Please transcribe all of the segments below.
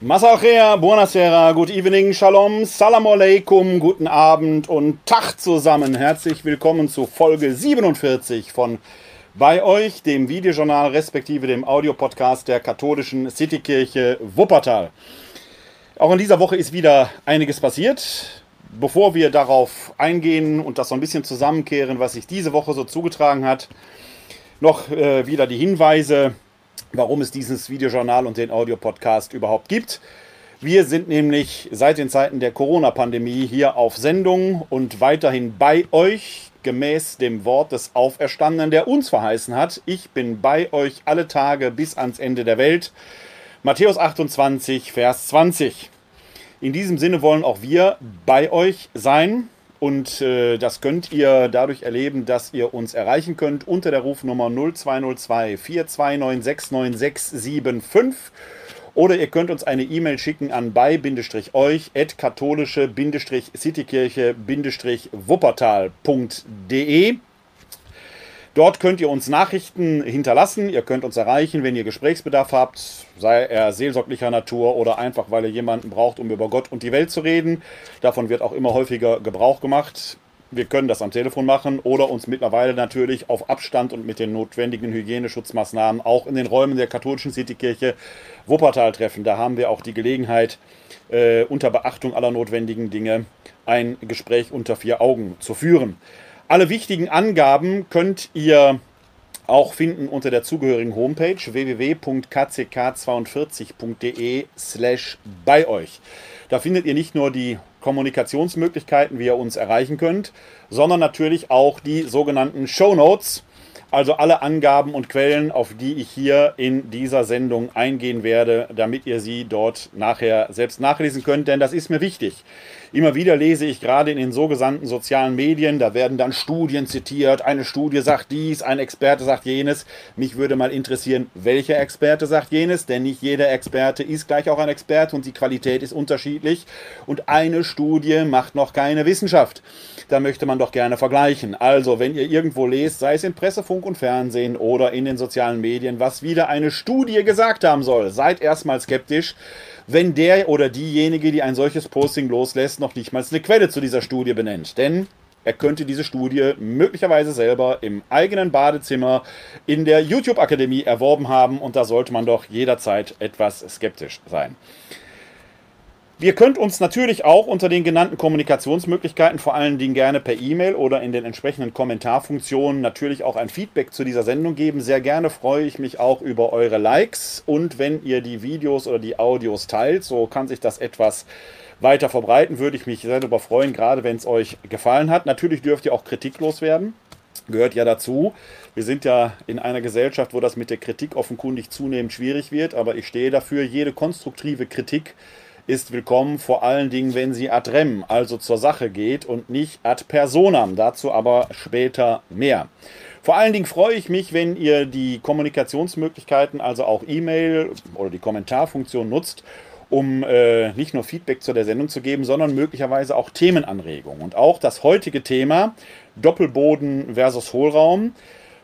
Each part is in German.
Masachea, buonasera, good evening, shalom, salam alaikum, guten Abend und Tag zusammen. Herzlich willkommen zu Folge 47 von bei euch, dem Videojournal respektive dem Audiopodcast der katholischen Citykirche Wuppertal. Auch in dieser Woche ist wieder einiges passiert. Bevor wir darauf eingehen und das so ein bisschen zusammenkehren, was sich diese Woche so zugetragen hat, noch äh, wieder die Hinweise warum es dieses Videojournal und den Audiopodcast überhaupt gibt. Wir sind nämlich seit den Zeiten der Corona-Pandemie hier auf Sendung und weiterhin bei euch, gemäß dem Wort des Auferstandenen, der uns verheißen hat. Ich bin bei euch alle Tage bis ans Ende der Welt. Matthäus 28, Vers 20. In diesem Sinne wollen auch wir bei euch sein. Und äh, das könnt ihr dadurch erleben, dass ihr uns erreichen könnt unter der Rufnummer 0202 4296995 oder ihr könnt uns eine E-Mail schicken an bei-euch at katholische-citykirche-wuppertal.de. Dort könnt ihr uns Nachrichten hinterlassen. Ihr könnt uns erreichen, wenn ihr Gesprächsbedarf habt, sei er seelsorglicher Natur oder einfach, weil ihr jemanden braucht, um über Gott und die Welt zu reden. Davon wird auch immer häufiger Gebrauch gemacht. Wir können das am Telefon machen oder uns mittlerweile natürlich auf Abstand und mit den notwendigen Hygieneschutzmaßnahmen auch in den Räumen der katholischen Citykirche Wuppertal treffen. Da haben wir auch die Gelegenheit, äh, unter Beachtung aller notwendigen Dinge ein Gespräch unter vier Augen zu führen. Alle wichtigen Angaben könnt ihr auch finden unter der zugehörigen Homepage www.kck42.de slash bei euch. Da findet ihr nicht nur die Kommunikationsmöglichkeiten, wie ihr uns erreichen könnt, sondern natürlich auch die sogenannten Show Notes, also alle Angaben und Quellen, auf die ich hier in dieser Sendung eingehen werde, damit ihr sie dort nachher selbst nachlesen könnt, denn das ist mir wichtig. Immer wieder lese ich gerade in den sogenannten sozialen Medien, da werden dann Studien zitiert, eine Studie sagt dies, ein Experte sagt jenes. Mich würde mal interessieren, welcher Experte sagt jenes, denn nicht jeder Experte ist gleich auch ein Experte und die Qualität ist unterschiedlich und eine Studie macht noch keine Wissenschaft. Da möchte man doch gerne vergleichen. Also, wenn ihr irgendwo lest, sei es in Presse, Funk und Fernsehen oder in den sozialen Medien, was wieder eine Studie gesagt haben soll, seid erstmal skeptisch wenn der oder diejenige, die ein solches Posting loslässt, noch nicht mal eine Quelle zu dieser Studie benennt. Denn er könnte diese Studie möglicherweise selber im eigenen Badezimmer in der YouTube-Akademie erworben haben und da sollte man doch jederzeit etwas skeptisch sein. Ihr könnt uns natürlich auch unter den genannten Kommunikationsmöglichkeiten, vor allen Dingen gerne per E-Mail oder in den entsprechenden Kommentarfunktionen, natürlich auch ein Feedback zu dieser Sendung geben. Sehr gerne freue ich mich auch über eure Likes und wenn ihr die Videos oder die Audios teilt, so kann sich das etwas weiter verbreiten, würde ich mich sehr darüber freuen, gerade wenn es euch gefallen hat. Natürlich dürft ihr auch kritiklos werden gehört ja dazu. Wir sind ja in einer Gesellschaft, wo das mit der Kritik offenkundig zunehmend schwierig wird, aber ich stehe dafür, jede konstruktive Kritik ist willkommen, vor allen Dingen, wenn sie ad rem, also zur Sache geht und nicht ad personam. Dazu aber später mehr. Vor allen Dingen freue ich mich, wenn ihr die Kommunikationsmöglichkeiten, also auch E-Mail oder die Kommentarfunktion nutzt, um äh, nicht nur Feedback zu der Sendung zu geben, sondern möglicherweise auch Themenanregungen. Und auch das heutige Thema Doppelboden versus Hohlraum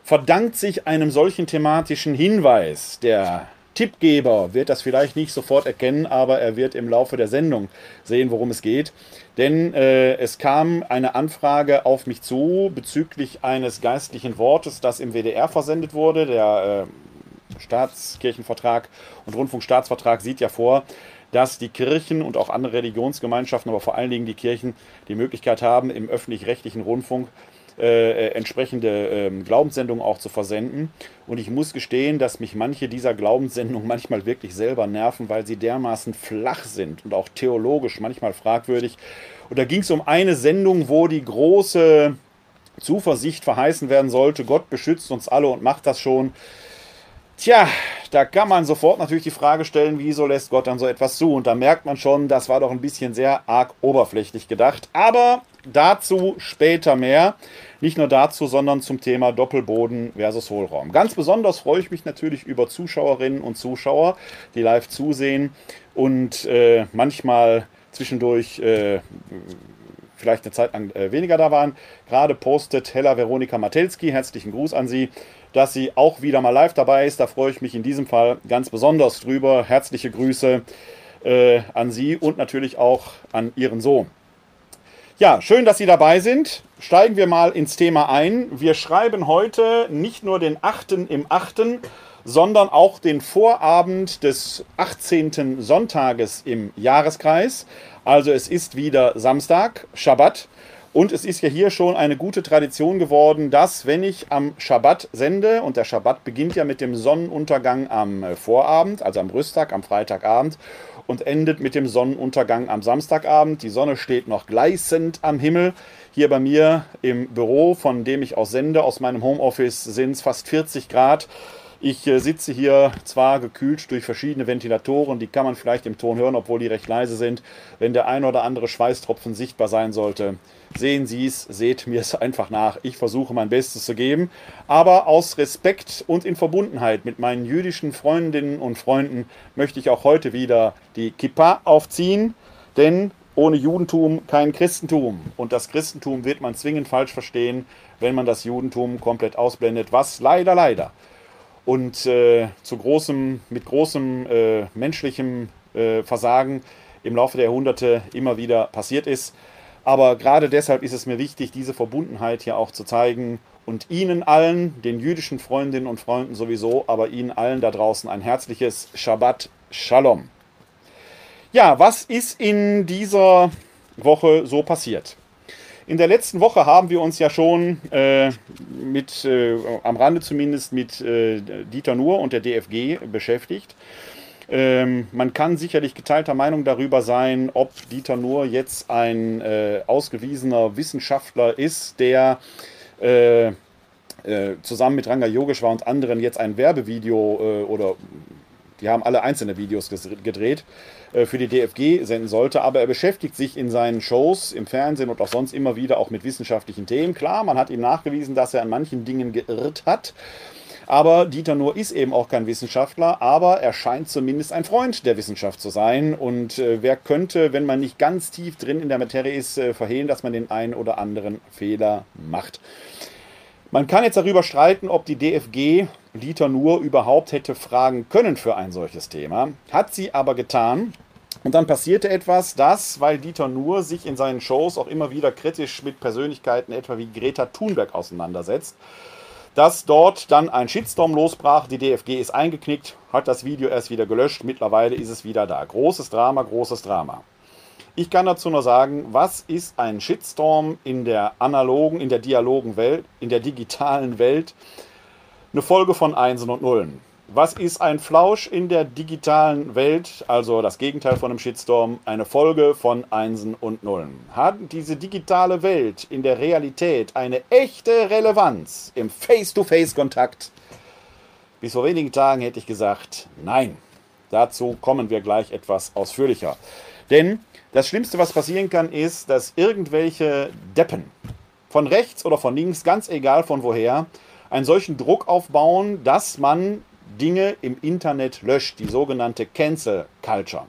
verdankt sich einem solchen thematischen Hinweis, der Tippgeber wird das vielleicht nicht sofort erkennen, aber er wird im Laufe der Sendung sehen, worum es geht. Denn äh, es kam eine Anfrage auf mich zu bezüglich eines geistlichen Wortes, das im WDR versendet wurde. Der äh, Staatskirchenvertrag und Rundfunkstaatsvertrag sieht ja vor, dass die Kirchen und auch andere Religionsgemeinschaften, aber vor allen Dingen die Kirchen, die Möglichkeit haben, im öffentlich-rechtlichen Rundfunk äh, entsprechende äh, Glaubenssendungen auch zu versenden. Und ich muss gestehen, dass mich manche dieser Glaubenssendungen manchmal wirklich selber nerven, weil sie dermaßen flach sind und auch theologisch manchmal fragwürdig. Und da ging es um eine Sendung, wo die große Zuversicht verheißen werden sollte, Gott beschützt uns alle und macht das schon. Tja, da kann man sofort natürlich die Frage stellen, wieso lässt Gott dann so etwas zu? Und da merkt man schon, das war doch ein bisschen sehr arg oberflächlich gedacht. Aber dazu später mehr. Nicht nur dazu, sondern zum Thema Doppelboden versus Hohlraum. Ganz besonders freue ich mich natürlich über Zuschauerinnen und Zuschauer, die live zusehen und äh, manchmal zwischendurch äh, vielleicht eine Zeit lang äh, weniger da waren. Gerade postet Hella Veronika Matelski, herzlichen Gruß an Sie, dass sie auch wieder mal live dabei ist. Da freue ich mich in diesem Fall ganz besonders drüber. Herzliche Grüße. äh, an Sie und natürlich auch an Ihren Sohn. Ja, schön, dass Sie dabei sind. Steigen wir mal ins Thema ein. Wir schreiben heute nicht nur den 8. im 8., sondern auch den Vorabend des 18. Sonntages im Jahreskreis. Also es ist wieder Samstag, Schabbat. Und es ist ja hier schon eine gute Tradition geworden, dass wenn ich am Schabbat sende, und der Schabbat beginnt ja mit dem Sonnenuntergang am Vorabend, also am Rüsttag, am Freitagabend, und endet mit dem Sonnenuntergang am Samstagabend. Die Sonne steht noch gleißend am Himmel. Hier bei mir im Büro, von dem ich aus sende, aus meinem Homeoffice, sind es fast 40 Grad. Ich äh, sitze hier zwar gekühlt durch verschiedene Ventilatoren, die kann man vielleicht im Ton hören, obwohl die recht leise sind. Wenn der ein oder andere Schweißtropfen sichtbar sein sollte, sehen Sie es, seht mir es einfach nach. Ich versuche mein Bestes zu geben, aber aus Respekt und in Verbundenheit mit meinen jüdischen Freundinnen und Freunden möchte ich auch heute wieder die Kippa aufziehen, denn ohne Judentum kein Christentum. Und das Christentum wird man zwingend falsch verstehen, wenn man das Judentum komplett ausblendet, was leider, leider und äh, zu großem, mit großem äh, menschlichem äh, Versagen im Laufe der Jahrhunderte immer wieder passiert ist. Aber gerade deshalb ist es mir wichtig, diese Verbundenheit hier auch zu zeigen und Ihnen allen, den jüdischen Freundinnen und Freunden sowieso, aber Ihnen allen da draußen ein herzliches Shabbat Shalom. Ja, was ist in dieser Woche so passiert? In der letzten Woche haben wir uns ja schon äh, mit, äh, am Rande zumindest mit äh, Dieter Nuhr und der DFG beschäftigt. Ähm, man kann sicherlich geteilter Meinung darüber sein, ob Dieter Nuhr jetzt ein äh, ausgewiesener Wissenschaftler ist, der äh, äh, zusammen mit Ranga Yogeshwar und anderen jetzt ein Werbevideo oder die haben alle einzelne Videos gedreht, für die DFG senden sollte. Aber er beschäftigt sich in seinen Shows, im Fernsehen und auch sonst immer wieder auch mit wissenschaftlichen Themen. Klar, man hat ihm nachgewiesen, dass er an manchen Dingen geirrt hat. Aber Dieter Nuhr ist eben auch kein Wissenschaftler, aber er scheint zumindest ein Freund der Wissenschaft zu sein. Und äh, wer könnte, wenn man nicht ganz tief drin in der Materie ist, äh, verhehlen, dass man den einen oder anderen Fehler macht. Man kann jetzt darüber streiten, ob die DFG Dieter Nuhr überhaupt hätte fragen können für ein solches Thema. Hat sie aber getan. Und dann passierte etwas, das, weil Dieter Nuhr sich in seinen Shows auch immer wieder kritisch mit Persönlichkeiten etwa wie Greta Thunberg auseinandersetzt, dass dort dann ein Shitstorm losbrach. Die DFG ist eingeknickt, hat das Video erst wieder gelöscht. Mittlerweile ist es wieder da. Großes Drama, großes Drama. Ich kann dazu nur sagen, was ist ein Shitstorm in der analogen, in der dialogen Welt, in der digitalen Welt? Eine Folge von Einsen und Nullen. Was ist ein Flausch in der digitalen Welt? Also das Gegenteil von einem Shitstorm, eine Folge von Einsen und Nullen. Hat diese digitale Welt in der Realität eine echte Relevanz im Face-to-Face-Kontakt? Bis vor wenigen Tagen hätte ich gesagt, nein. Dazu kommen wir gleich etwas ausführlicher. Denn das Schlimmste, was passieren kann, ist, dass irgendwelche Deppen von rechts oder von links, ganz egal von woher, einen solchen Druck aufbauen, dass man Dinge im Internet löscht, die sogenannte Cancel Culture.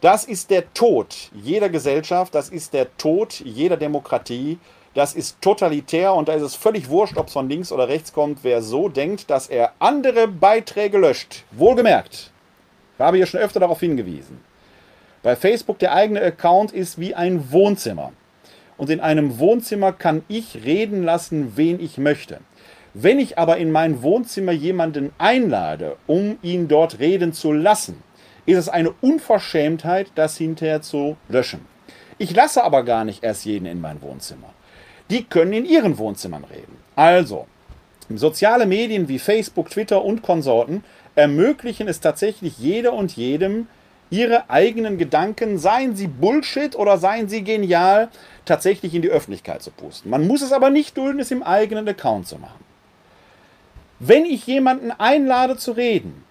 Das ist der Tod jeder Gesellschaft, das ist der Tod jeder Demokratie, das ist totalitär und da ist es völlig wurscht, ob es von links oder rechts kommt, wer so denkt, dass er andere Beiträge löscht. Wohlgemerkt, ich habe hier schon öfter darauf hingewiesen. Bei Facebook der eigene Account ist wie ein Wohnzimmer. Und in einem Wohnzimmer kann ich reden lassen, wen ich möchte. Wenn ich aber in mein Wohnzimmer jemanden einlade, um ihn dort reden zu lassen, ist es eine Unverschämtheit, das hinterher zu löschen. Ich lasse aber gar nicht erst jeden in mein Wohnzimmer. Die können in ihren Wohnzimmern reden. Also, soziale Medien wie Facebook, Twitter und Konsorten ermöglichen es tatsächlich jeder und jedem, ihre eigenen Gedanken, seien sie Bullshit oder seien sie genial, tatsächlich in die Öffentlichkeit zu pusten. Man muss es aber nicht dulden, es im eigenen Account zu machen. Wenn ich jemanden einlade zu reden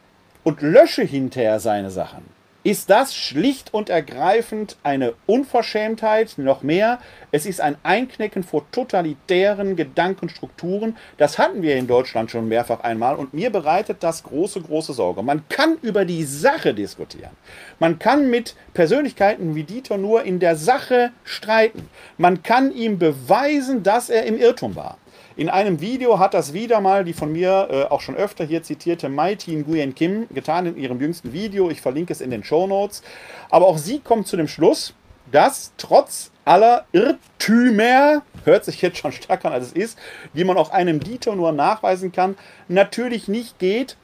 und lösche hinterher seine Sachen, ist das schlicht und ergreifend eine Unverschämtheit, noch mehr. Es ist ein Einknicken vor totalitären Gedankenstrukturen. Das hatten wir in Deutschland schon mehrfach einmal und mir bereitet das große, große Sorge. Man kann über die Sache diskutieren. Man kann mit Persönlichkeiten wie Dieter nur in der Sache streiten. Man kann ihm beweisen, dass er im Irrtum war. In einem Video hat das wieder mal die von mir äh, auch schon öfter hier zitierte Mighty Nguyen Kim getan in ihrem jüngsten Video. Ich verlinke es in den Show Notes. Aber auch sie kommt zu dem Schluss, dass trotz aller Irrtümer, hört sich jetzt schon stärker an als es ist, die man auch einem Dieter nur nachweisen kann, natürlich nicht geht,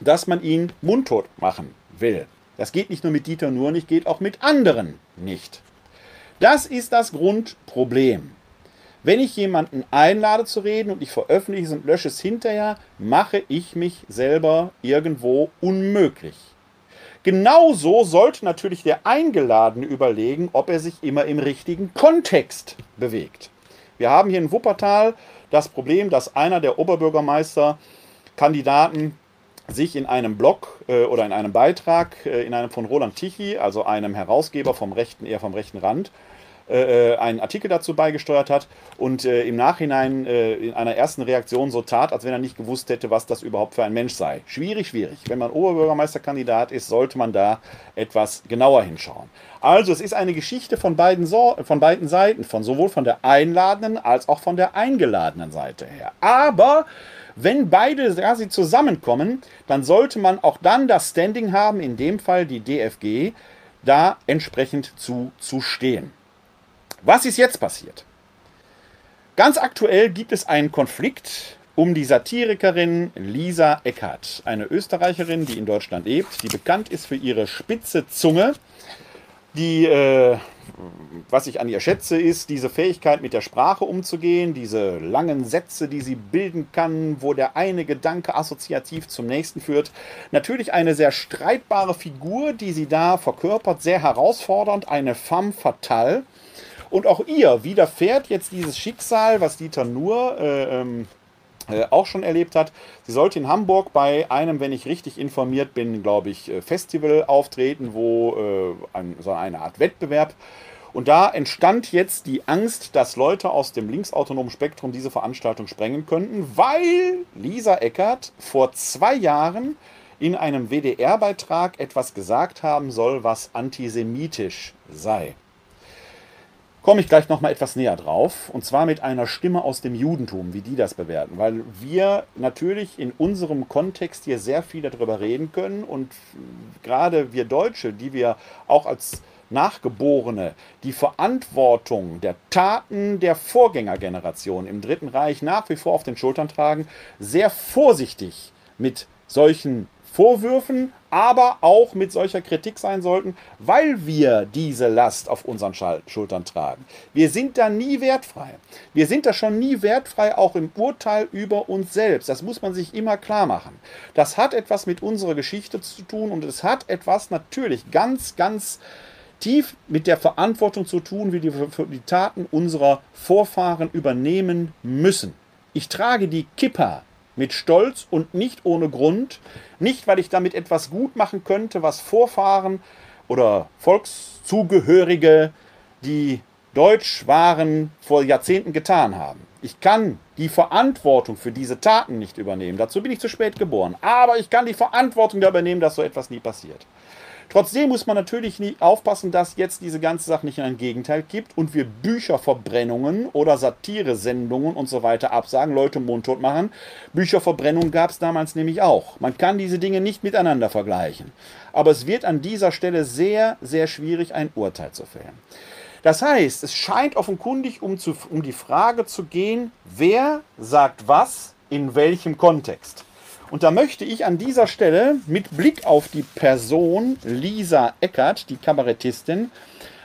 dass man ihn mundtot machen will. Das geht nicht nur mit Dieter nur nicht, geht auch mit anderen nicht. Das ist das Grundproblem. Wenn ich jemanden einlade zu reden und ich veröffentliche es und lösche es hinterher, mache ich mich selber irgendwo unmöglich. Genauso sollte natürlich der Eingeladene überlegen, ob er sich immer im richtigen Kontext bewegt. Wir haben hier in Wuppertal das Problem, dass einer der Oberbürgermeisterkandidaten sich in einem Blog äh, oder in einem Beitrag, äh, in einem von Roland Tichy, also einem Herausgeber vom rechten, eher vom rechten Rand, äh, äh, einen Artikel dazu beigesteuert hat und äh, im Nachhinein äh, in einer ersten Reaktion so tat, als wenn er nicht gewusst hätte, was das überhaupt für ein Mensch sei. Schwierig, schwierig. Wenn man Oberbürgermeisterkandidat ist, sollte man da etwas genauer hinschauen. Also es ist eine Geschichte von beiden, so von beiden Seiten, von sowohl von der einladenden als auch von der eingeladenen Seite her. Aber wenn beide quasi zusammenkommen, dann sollte man auch dann das Standing haben, in dem Fall die DFG, da entsprechend zu, zu stehen. Was ist jetzt passiert? Ganz aktuell gibt es einen Konflikt um die Satirikerin Lisa Eckert, eine Österreicherin, die in Deutschland lebt, die bekannt ist für ihre spitze Zunge, die, äh, was ich an ihr schätze, ist diese Fähigkeit, mit der Sprache umzugehen, diese langen Sätze, die sie bilden kann, wo der eine Gedanke assoziativ zum nächsten führt. Natürlich eine sehr streitbare Figur, die sie da verkörpert, sehr herausfordernd, eine femme fatale. Und auch ihr widerfährt jetzt dieses Schicksal, was Dieter Nuhr äh, ähm, äh, auch schon erlebt hat. Sie sollte in Hamburg bei einem, wenn ich richtig informiert bin, glaube ich, äh, Festival auftreten, wo äh, ein, so eine Art Wettbewerb. Und da entstand jetzt die Angst, dass Leute aus dem linksautonomen Spektrum diese Veranstaltung sprengen könnten, weil Lisa Eckert vor zwei Jahren in einem WDR-Beitrag etwas gesagt haben soll, was antisemitisch sei komme ich gleich noch mal etwas näher drauf. Und zwar mit einer Stimme aus dem Judentum, wie die das bewerten. Weil wir natürlich in unserem Kontext hier sehr viel darüber reden können. Und gerade wir Deutsche, die wir auch als Nachgeborene die Verantwortung der Taten der Vorgängergeneration im Dritten Reich nach wie vor auf den Schultern tragen, sehr vorsichtig mit solchen Vorwürfen, aber auch mit solcher Kritik sein sollten, weil wir diese Last auf unseren Schultern tragen. Wir sind da nie wertfrei. Wir sind da schon nie wertfrei, auch im Urteil über uns selbst. Das muss man sich immer klar machen. Das hat etwas mit unserer Geschichte zu tun und es hat etwas natürlich ganz, ganz tief mit der Verantwortung zu tun, wie wir für die Taten unserer Vorfahren übernehmen müssen. Ich trage die Kippa mit Stolz und nicht ohne Grund. Nicht, weil ich damit etwas gut machen könnte, was Vorfahren oder Volkszugehörige, die deutsch waren, vor Jahrzehnten getan haben. Ich kann die Verantwortung für diese Taten nicht übernehmen. Dazu bin ich zu spät geboren. Aber ich kann die Verantwortung übernehmen, dass so etwas nie passiert. Trotzdem muss man natürlich aufpassen, dass jetzt diese ganze Sache nicht in ein Gegenteil gibt und wir Bücherverbrennungen oder Satiresendungen und so weiter absagen, Leute mundtot machen. Bücherverbrennungen gab es damals nämlich auch. Man kann diese Dinge nicht miteinander vergleichen. Aber es wird an dieser Stelle sehr, sehr schwierig, ein Urteil zu fällen. Das heißt, es scheint offenkundig um, zu, um die Frage zu gehen, wer sagt was in welchem Kontext. Und da möchte ich an dieser Stelle mit Blick auf die Person Lisa Eckert, die Kabarettistin,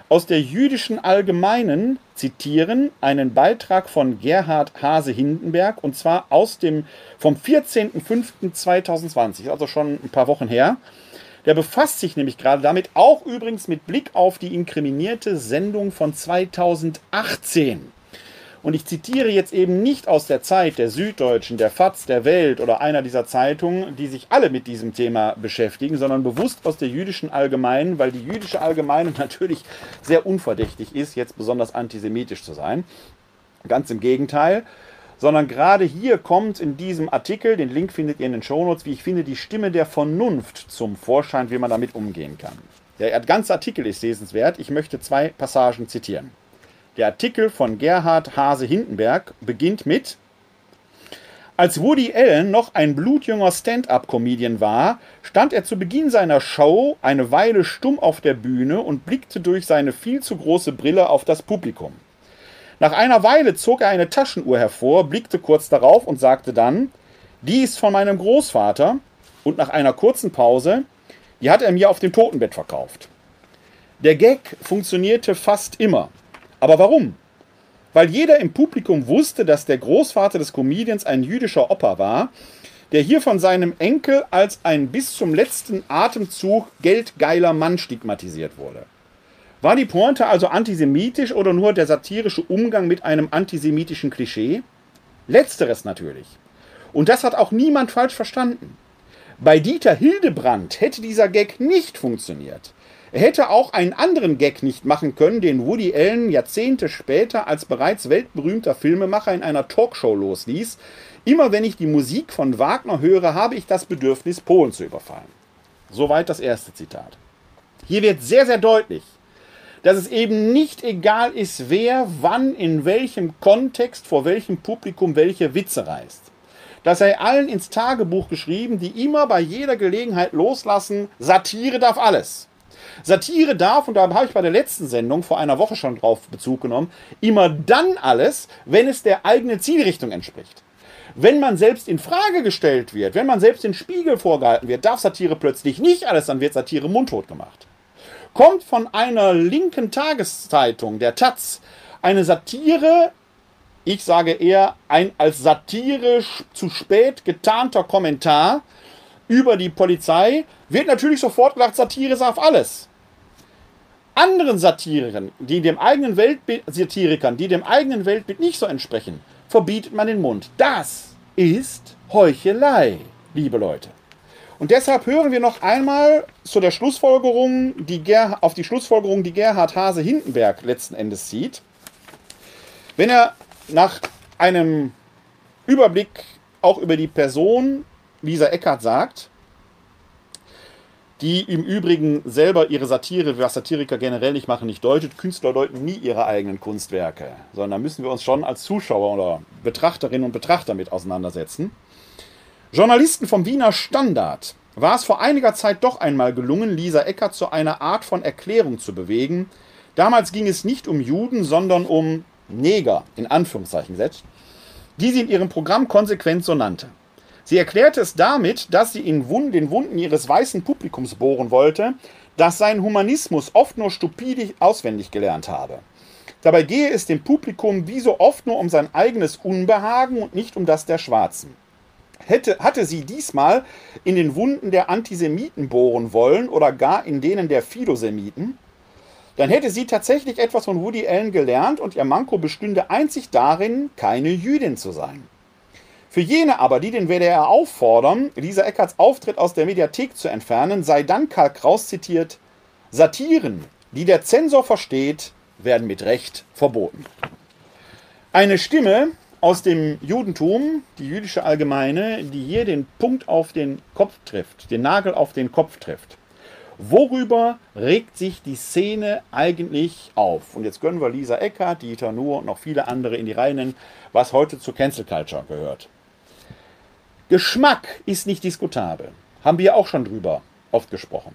aus der jüdischen Allgemeinen zitieren, einen Beitrag von Gerhard Hase-Hindenberg, und zwar aus dem, vom 14.05.2020, also schon ein paar Wochen her. Der befasst sich nämlich gerade damit, auch übrigens mit Blick auf die inkriminierte Sendung von 2018. Und ich zitiere jetzt eben nicht aus der Zeit der Süddeutschen, der FAZ, der Welt oder einer dieser Zeitungen, die sich alle mit diesem Thema beschäftigen, sondern bewusst aus der jüdischen Allgemeinen, weil die jüdische Allgemeine natürlich sehr unverdächtig ist, jetzt besonders antisemitisch zu sein. Ganz im Gegenteil sondern gerade hier kommt in diesem Artikel, den Link findet ihr in den Shownotes, wie ich finde, die Stimme der Vernunft zum Vorschein, wie man damit umgehen kann. Der ganze Artikel ist lesenswert. Ich möchte zwei Passagen zitieren. Der Artikel von Gerhard Hase-Hindenberg beginnt mit Als Woody Allen noch ein blutjunger Stand-up-Comedian war, stand er zu Beginn seiner Show eine Weile stumm auf der Bühne und blickte durch seine viel zu große Brille auf das Publikum. Nach einer Weile zog er eine Taschenuhr hervor, blickte kurz darauf und sagte dann, die ist von meinem Großvater und nach einer kurzen Pause, die hat er mir auf dem Totenbett verkauft. Der Gag funktionierte fast immer. Aber warum? Weil jeder im Publikum wusste, dass der Großvater des Comedians ein jüdischer Opa war, der hier von seinem Enkel als ein bis zum letzten Atemzug geldgeiler Mann stigmatisiert wurde. War die Pointe also antisemitisch oder nur der satirische Umgang mit einem antisemitischen Klischee? Letzteres natürlich. Und das hat auch niemand falsch verstanden. Bei Dieter Hildebrand hätte dieser Gag nicht funktioniert. Er hätte auch einen anderen Gag nicht machen können, den Woody Allen Jahrzehnte später als bereits weltberühmter Filmemacher in einer Talkshow losließ. Immer wenn ich die Musik von Wagner höre, habe ich das Bedürfnis, Polen zu überfallen. Soweit das erste Zitat. Hier wird sehr, sehr deutlich, dass es eben nicht egal ist, wer wann in welchem Kontext vor welchem Publikum welche Witze reißt. Das sei allen ins Tagebuch geschrieben, die immer bei jeder Gelegenheit loslassen, Satire darf alles. Satire darf, und da habe ich bei der letzten Sendung vor einer Woche schon drauf Bezug genommen, immer dann alles, wenn es der eigenen Zielrichtung entspricht. Wenn man selbst in Frage gestellt wird, wenn man selbst den Spiegel vorgehalten wird, darf Satire plötzlich nicht alles, dann wird Satire mundtot gemacht kommt von einer linken Tageszeitung, der Taz, eine Satire, ich sage eher ein als Satire zu spät getarnter Kommentar über die Polizei, wird natürlich sofort gedacht, Satire darf alles. Anderen Satirikern, die dem eigenen Weltbild, Satirikern, die dem eigenen Weltbild nicht so entsprechen, verbietet man den Mund. Das ist Heuchelei, liebe Leute. Und deshalb hören wir noch einmal zu der Schlussfolgerung, die Ger auf die Schlussfolgerung, die Gerhard Hase Hindenberg letzten Endes zieht. Wenn er nach einem Überblick auch über die Person Lisa Eckert sagt, die im Übrigen selber ihre Satire, was Satiriker generell nicht machen, nicht deutet. Künstler deuten nie ihre eigenen Kunstwerke, sondern da müssen wir uns schon als Zuschauer oder Betrachterinnen und Betrachter mit auseinandersetzen. Journalisten vom Wiener Standard war es vor einiger Zeit doch einmal gelungen, Lisa Eckert zu einer Art von Erklärung zu bewegen. Damals ging es nicht um Juden, sondern um Neger, in Anführungszeichen setzt, die sie in ihrem Programm konsequent so nannte. Sie erklärte es damit, dass sie in Wund, den Wunden ihres weißen Publikums bohren wollte, das sein Humanismus oft nur stupide auswendig gelernt habe. Dabei gehe es dem Publikum wie so oft nur um sein eigenes Unbehagen und nicht um das der Schwarzen. Hätte, hatte sie diesmal in den Wunden der Antisemiten bohren wollen oder gar in denen der Philosemiten, dann hätte sie tatsächlich etwas von Woody Allen gelernt und ihr Manko bestünde einzig darin, keine Jüdin zu sein. Für jene aber, die den WDR auffordern, Lisa Eckarts Auftritt aus der Mediathek zu entfernen, sei dann Karl Kraus zitiert: Satiren, die der Zensor versteht, werden mit Recht verboten. Eine Stimme, aus dem Judentum, die jüdische Allgemeine, die hier den Punkt auf den Kopf trifft, den Nagel auf den Kopf trifft. Worüber regt sich die Szene eigentlich auf? Und jetzt gönnen wir Lisa Eckert, Dieter Nuhr und noch viele andere in die Reihe nennen, was heute zur Cancel Culture gehört. Geschmack ist nicht diskutabel. Haben wir auch schon drüber oft gesprochen.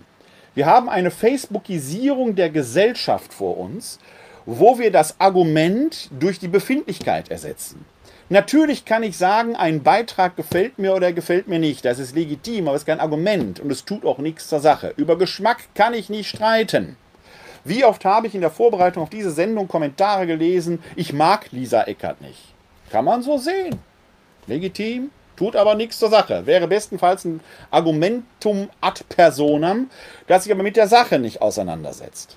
Wir haben eine Facebookisierung der Gesellschaft vor uns, wo wir das Argument durch die Befindlichkeit ersetzen. Natürlich kann ich sagen, ein Beitrag gefällt mir oder gefällt mir nicht. Das ist legitim, aber es ist kein Argument und es tut auch nichts zur Sache. Über Geschmack kann ich nicht streiten. Wie oft habe ich in der Vorbereitung auf diese Sendung Kommentare gelesen, ich mag Lisa Eckert nicht. Kann man so sehen. Legitim, tut aber nichts zur Sache. Wäre bestenfalls ein Argumentum ad personam, das sich aber mit der Sache nicht auseinandersetzt.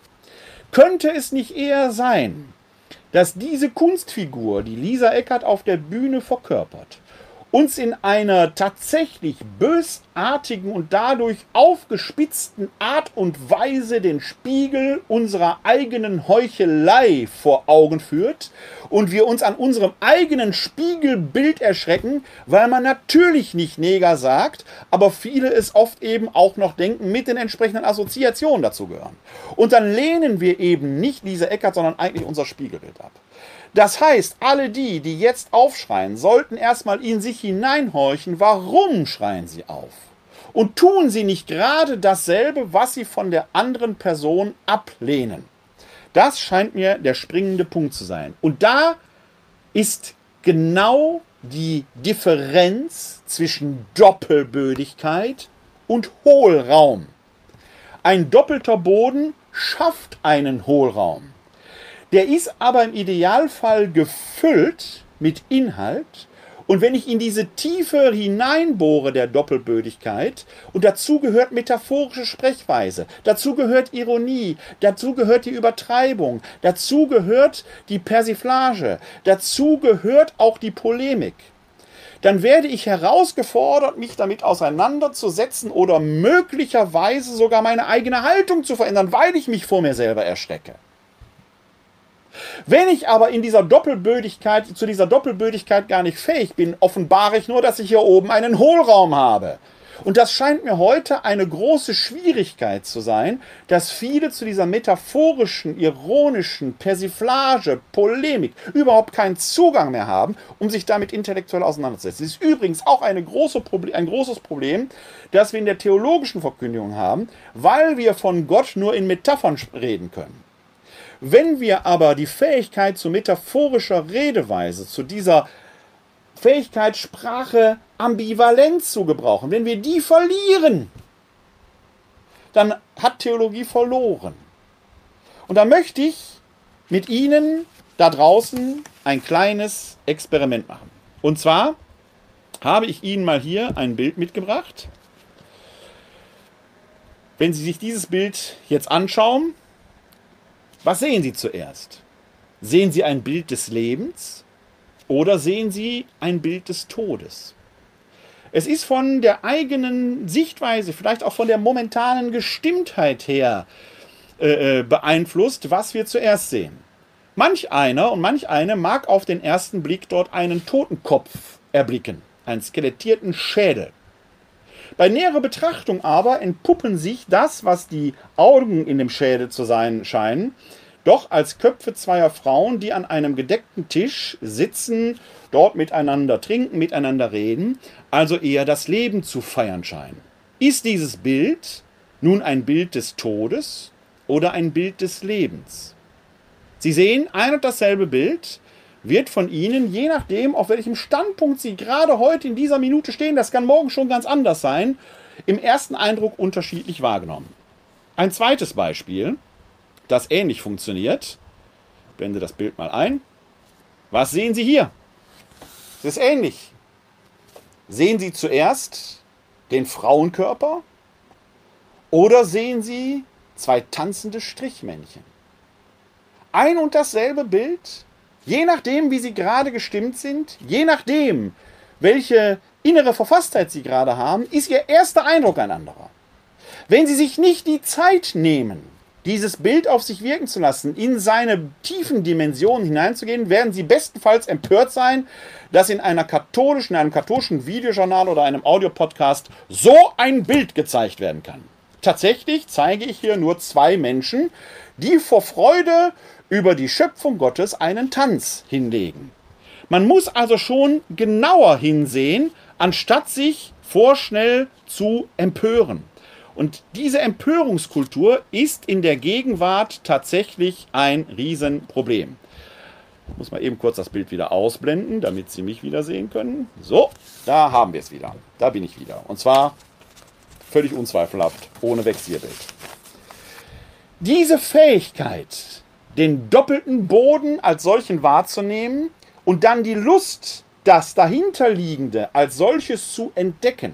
Könnte es nicht eher sein, dass diese Kunstfigur, die Lisa Eckert auf der Bühne verkörpert, uns in einer tatsächlich bösartigen und dadurch aufgespitzten Art und Weise den Spiegel unserer eigenen Heuchelei vor Augen führt und wir uns an unserem eigenen Spiegelbild erschrecken, weil man natürlich nicht Neger sagt, aber viele es oft eben auch noch denken, mit den entsprechenden Assoziationen dazu gehören. Und dann lehnen wir eben nicht Lisa Eckert, sondern eigentlich unser Spiegelbild ab. Das heißt, alle die, die jetzt aufschreien, sollten erstmal in sich hineinhorchen, warum schreien sie auf? Und tun sie nicht gerade dasselbe, was sie von der anderen Person ablehnen? Das scheint mir der springende Punkt zu sein. Und da ist genau die Differenz zwischen Doppelbödigkeit und Hohlraum. Ein doppelter Boden schafft einen Hohlraum. Der ist aber im Idealfall gefüllt mit Inhalt. Und wenn ich in diese Tiefe hineinbohre der Doppelbödigkeit, und dazu gehört metaphorische Sprechweise, dazu gehört Ironie, dazu gehört die Übertreibung, dazu gehört die Persiflage, dazu gehört auch die Polemik, dann werde ich herausgefordert, mich damit auseinanderzusetzen oder möglicherweise sogar meine eigene Haltung zu verändern, weil ich mich vor mir selber erschrecke. Wenn ich aber in dieser Doppelbödigkeit, zu dieser Doppelbödigkeit gar nicht fähig bin, offenbare ich nur, dass ich hier oben einen Hohlraum habe. Und das scheint mir heute eine große Schwierigkeit zu sein, dass viele zu dieser metaphorischen, ironischen Persiflage, Polemik überhaupt keinen Zugang mehr haben, um sich damit intellektuell auseinanderzusetzen. Das ist übrigens auch große ein großes Problem, das wir in der theologischen Verkündigung haben, weil wir von Gott nur in Metaphern reden können. Wenn wir aber die Fähigkeit zu metaphorischer Redeweise, zu dieser Fähigkeit, Sprache ambivalent zu gebrauchen, wenn wir die verlieren, dann hat Theologie verloren. Und da möchte ich mit Ihnen da draußen ein kleines Experiment machen. Und zwar habe ich Ihnen mal hier ein Bild mitgebracht. Wenn Sie sich dieses Bild jetzt anschauen, was sehen Sie zuerst? Sehen Sie ein Bild des Lebens oder sehen Sie ein Bild des Todes? Es ist von der eigenen Sichtweise, vielleicht auch von der momentanen Gestimmtheit her äh, äh, beeinflusst, was wir zuerst sehen. Manch einer und manch eine mag auf den ersten Blick dort einen Totenkopf erblicken, einen skelettierten Schädel. Bei näherer Betrachtung aber entpuppen sich das, was die Augen in dem Schädel zu sein scheinen, doch als Köpfe zweier Frauen, die an einem gedeckten Tisch sitzen, dort miteinander trinken, miteinander reden, also eher das Leben zu feiern scheinen. Ist dieses Bild nun ein Bild des Todes oder ein Bild des Lebens? Sie sehen, ein und dasselbe Bild wird von Ihnen, je nachdem, auf welchem Standpunkt Sie gerade heute in dieser Minute stehen, das kann morgen schon ganz anders sein, im ersten Eindruck unterschiedlich wahrgenommen. Ein zweites Beispiel, das ähnlich funktioniert. Ich blende das Bild mal ein. Was sehen Sie hier? Es ist ähnlich. Sehen Sie zuerst den Frauenkörper oder sehen Sie zwei tanzende Strichmännchen? Ein und dasselbe Bild, Je nachdem, wie sie gerade gestimmt sind, je nachdem, welche innere Verfasstheit sie gerade haben, ist ihr erster Eindruck ein anderer. Wenn sie sich nicht die Zeit nehmen, dieses Bild auf sich wirken zu lassen, in seine tiefen Dimensionen hineinzugehen, werden sie bestenfalls empört sein, dass in einer katholischen, in einem katholischen Videojournal oder einem Audiopodcast so ein Bild gezeigt werden kann. Tatsächlich zeige ich hier nur zwei Menschen, die vor Freude über die Schöpfung Gottes einen Tanz hinlegen. Man muss also schon genauer hinsehen, anstatt sich vorschnell zu empören. Und diese Empörungskultur ist in der Gegenwart tatsächlich ein Riesenproblem. Ich muss mal eben kurz das Bild wieder ausblenden, damit Sie mich wieder sehen können. So, da haben wir es wieder. Da bin ich wieder. Und zwar völlig unzweifelhaft, ohne Wechselbild. Diese Fähigkeit, den doppelten Boden als solchen wahrzunehmen und dann die Lust, das dahinterliegende als solches zu entdecken,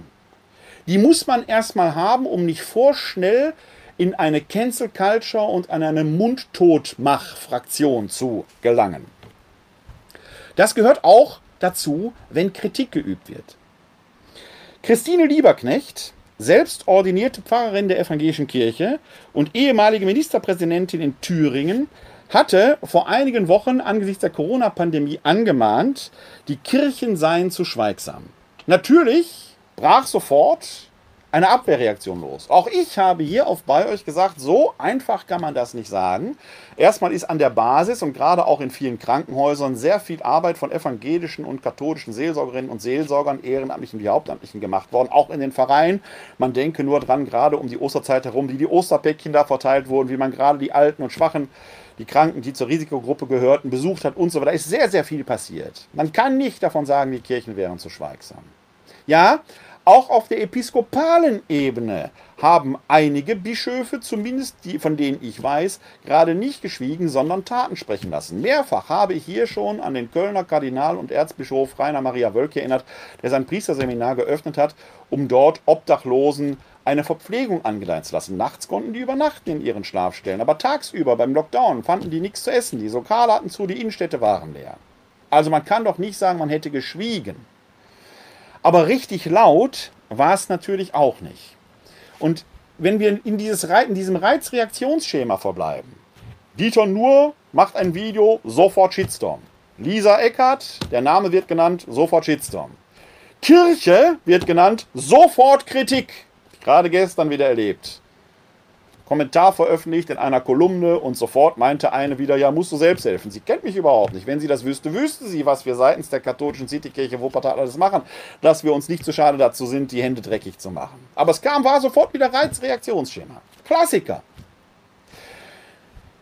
die muss man erstmal haben, um nicht vorschnell in eine Cancel Culture und an eine Mundtotmach-Fraktion zu gelangen. Das gehört auch dazu, wenn Kritik geübt wird. Christine Lieberknecht, selbst ordinierte Pfarrerin der evangelischen Kirche und ehemalige Ministerpräsidentin in Thüringen, hatte vor einigen Wochen angesichts der Corona-Pandemie angemahnt, die Kirchen seien zu schweigsam. Natürlich brach sofort eine Abwehrreaktion los. Auch ich habe hier auf bei euch gesagt, so einfach kann man das nicht sagen. Erstmal ist an der Basis und gerade auch in vielen Krankenhäusern sehr viel Arbeit von evangelischen und katholischen Seelsorgerinnen und Seelsorgern, Ehrenamtlichen wie Hauptamtlichen gemacht worden, auch in den Vereinen. Man denke nur dran, gerade um die Osterzeit herum, wie die Osterpäckchen da verteilt wurden, wie man gerade die Alten und Schwachen die Kranken, die zur Risikogruppe gehörten, besucht hat und so weiter. Da ist sehr, sehr viel passiert. Man kann nicht davon sagen, die Kirchen wären zu schweigsam. Ja, auch auf der episkopalen Ebene haben einige Bischöfe, zumindest die, von denen ich weiß, gerade nicht geschwiegen, sondern Taten sprechen lassen. Mehrfach habe ich hier schon an den Kölner Kardinal und Erzbischof Rainer Maria Wölke erinnert, der sein Priesterseminar geöffnet hat, um dort Obdachlosen eine Verpflegung angedeihen zu lassen. Nachts konnten die übernachten in ihren Schlafstellen, aber tagsüber beim Lockdown fanden die nichts zu essen. Die Lokale hatten zu, die Innenstädte waren leer. Also man kann doch nicht sagen, man hätte geschwiegen. Aber richtig laut war es natürlich auch nicht. Und wenn wir in, dieses, in diesem Reizreaktionsschema verbleiben, Dieter Nuhr macht ein Video, sofort Shitstorm. Lisa Eckert, der Name wird genannt, sofort Shitstorm. Kirche wird genannt, sofort Kritik. Gerade gestern wieder erlebt. Kommentar veröffentlicht in einer Kolumne und sofort meinte eine wieder, ja, musst du selbst helfen. Sie kennt mich überhaupt nicht. Wenn sie das wüsste, wüsste sie, was wir seitens der katholischen Citykirche Wuppertal alles machen, dass wir uns nicht zu schade dazu sind, die Hände dreckig zu machen. Aber es kam, war sofort wieder Reizreaktionsschema. Klassiker.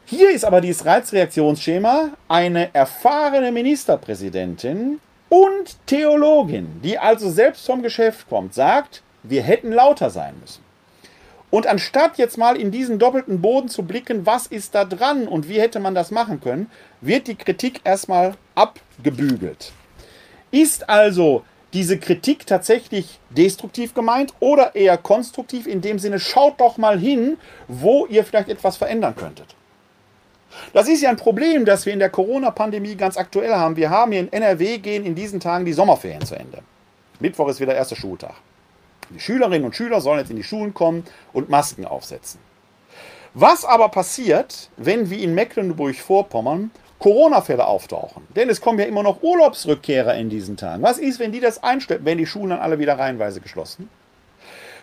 Hier ist aber dieses Reizreaktionsschema eine erfahrene Ministerpräsidentin und Theologin, die also selbst vom Geschäft kommt, sagt, wir hätten lauter sein müssen. Und anstatt jetzt mal in diesen doppelten Boden zu blicken, was ist da dran und wie hätte man das machen können, wird die Kritik erstmal abgebügelt. Ist also diese Kritik tatsächlich destruktiv gemeint oder eher konstruktiv in dem Sinne, schaut doch mal hin, wo ihr vielleicht etwas verändern könntet. Das ist ja ein Problem, das wir in der Corona-Pandemie ganz aktuell haben. Wir haben hier in NRW gehen in diesen Tagen die Sommerferien zu Ende. Mittwoch ist wieder erster Schultag. Die Schülerinnen und Schüler sollen jetzt in die Schulen kommen und Masken aufsetzen. Was aber passiert, wenn wie in Mecklenburg-Vorpommern Corona-Fälle auftauchen? Denn es kommen ja immer noch Urlaubsrückkehrer in diesen Tagen. Was ist, wenn die das einstellen? Werden die Schulen dann alle wieder reihenweise geschlossen?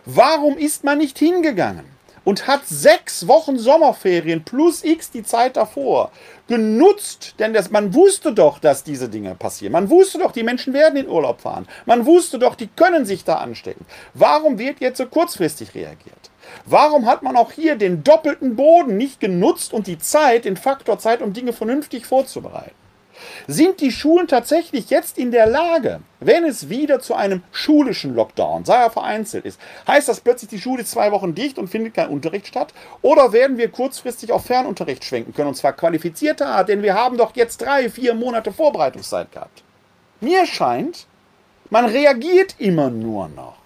Warum ist man nicht hingegangen und hat sechs Wochen Sommerferien plus X die Zeit davor genutzt, denn das, man wusste doch, dass diese Dinge passieren. Man wusste doch, die Menschen werden in Urlaub fahren. Man wusste doch, die können sich da anstecken. Warum wird jetzt so kurzfristig reagiert? Warum hat man auch hier den doppelten Boden nicht genutzt und die Zeit, den Faktor Zeit, um Dinge vernünftig vorzubereiten? Sind die Schulen tatsächlich jetzt in der Lage, wenn es wieder zu einem schulischen Lockdown, sei er vereinzelt ist, heißt das plötzlich, die Schule zwei Wochen dicht und findet kein Unterricht statt? Oder werden wir kurzfristig auf Fernunterricht schwenken können, und zwar qualifizierter Art, denn wir haben doch jetzt drei, vier Monate Vorbereitungszeit gehabt. Mir scheint, man reagiert immer nur noch.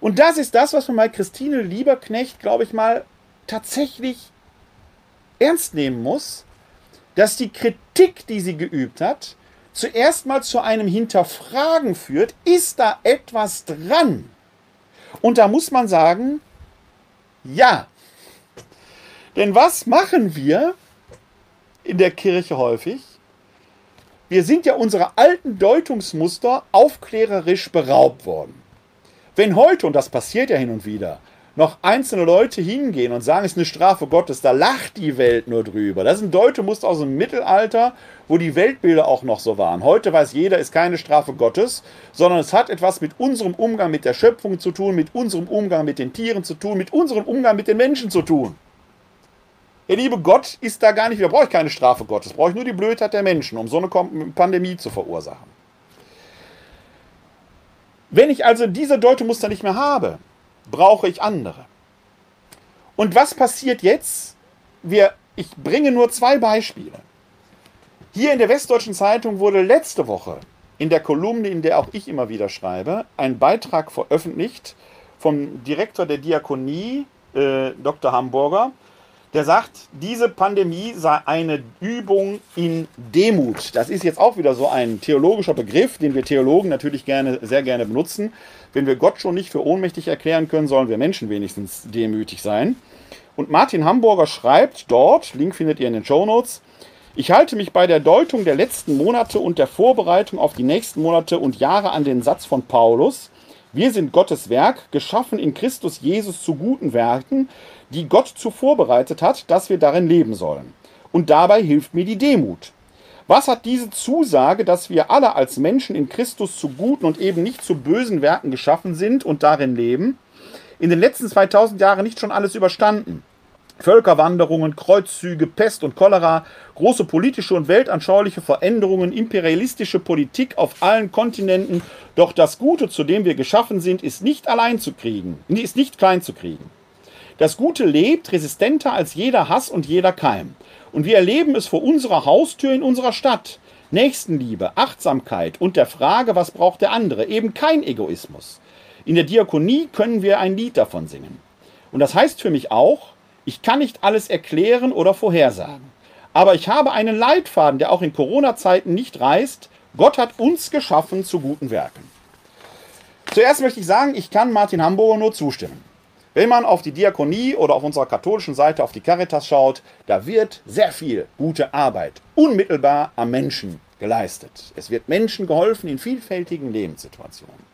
Und das ist das, was man bei Christine Lieberknecht, glaube ich mal, tatsächlich ernst nehmen muss, dass die Kritik, die sie geübt hat, zuerst mal zu einem Hinterfragen führt, ist da etwas dran? Und da muss man sagen, ja. Denn was machen wir in der Kirche häufig? Wir sind ja unserer alten Deutungsmuster aufklärerisch beraubt worden. Wenn heute, und das passiert ja hin und wieder, noch einzelne Leute hingehen und sagen, es ist eine Strafe Gottes, da lacht die Welt nur drüber. Das sind Deutemuster aus dem Mittelalter, wo die Weltbilder auch noch so waren. Heute weiß jeder, es ist keine Strafe Gottes, sondern es hat etwas mit unserem Umgang mit der Schöpfung zu tun, mit unserem Umgang mit den Tieren zu tun, mit unserem Umgang mit den Menschen zu tun. Der liebe Gott ist da gar nicht, da brauche ich keine Strafe Gottes, brauche ich nur die Blödheit der Menschen, um so eine Pandemie zu verursachen. Wenn ich also diese Deutemuster nicht mehr habe, brauche ich andere. Und was passiert jetzt? Wir, ich bringe nur zwei Beispiele. Hier in der Westdeutschen Zeitung wurde letzte Woche in der Kolumne, in der auch ich immer wieder schreibe, ein Beitrag veröffentlicht vom Direktor der Diakonie, äh, Dr. Hamburger, der sagt, diese Pandemie sei eine Übung in Demut. Das ist jetzt auch wieder so ein theologischer Begriff, den wir Theologen natürlich gerne, sehr gerne benutzen. Wenn wir Gott schon nicht für ohnmächtig erklären können, sollen wir Menschen wenigstens demütig sein. Und Martin Hamburger schreibt dort, Link findet ihr in den Show Notes, ich halte mich bei der Deutung der letzten Monate und der Vorbereitung auf die nächsten Monate und Jahre an den Satz von Paulus, Wir sind Gottes Werk, geschaffen in Christus Jesus zu guten Werken, die Gott zuvor bereitet hat, dass wir darin leben sollen. Und dabei hilft mir die Demut. Was hat diese Zusage, dass wir alle als Menschen in Christus zu guten und eben nicht zu bösen Werken geschaffen sind und darin leben, in den letzten 2000 Jahren nicht schon alles überstanden? Völkerwanderungen, Kreuzzüge, Pest und Cholera, große politische und weltanschauliche Veränderungen, imperialistische Politik auf allen Kontinenten. Doch das Gute, zu dem wir geschaffen sind, ist nicht allein zu kriegen, ist nicht klein zu kriegen. Das Gute lebt resistenter als jeder Hass und jeder Keim. Und wir erleben es vor unserer Haustür in unserer Stadt. Nächstenliebe, Achtsamkeit und der Frage, was braucht der andere, eben kein Egoismus. In der Diakonie können wir ein Lied davon singen. Und das heißt für mich auch, ich kann nicht alles erklären oder vorhersagen. Aber ich habe einen Leitfaden, der auch in Corona-Zeiten nicht reißt. Gott hat uns geschaffen zu guten Werken. Zuerst möchte ich sagen, ich kann Martin Hamburger nur zustimmen. Wenn man auf die Diakonie oder auf unserer katholischen Seite auf die Caritas schaut, da wird sehr viel gute Arbeit unmittelbar am Menschen geleistet. Es wird Menschen geholfen in vielfältigen Lebenssituationen.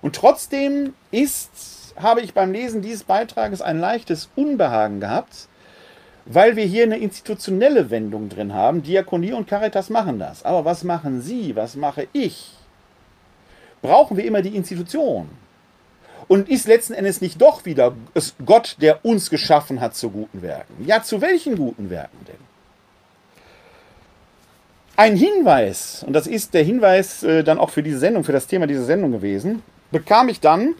Und trotzdem ist habe ich beim Lesen dieses Beitrages ein leichtes Unbehagen gehabt, weil wir hier eine institutionelle Wendung drin haben. Diakonie und Caritas machen das. Aber was machen Sie? Was mache ich? Brauchen wir immer die Institution? Und ist letzten Endes nicht doch wieder Gott, der uns geschaffen hat zu guten Werken? Ja, zu welchen guten Werken denn? Ein Hinweis, und das ist der Hinweis äh, dann auch für diese Sendung, für das Thema dieser Sendung gewesen, bekam ich dann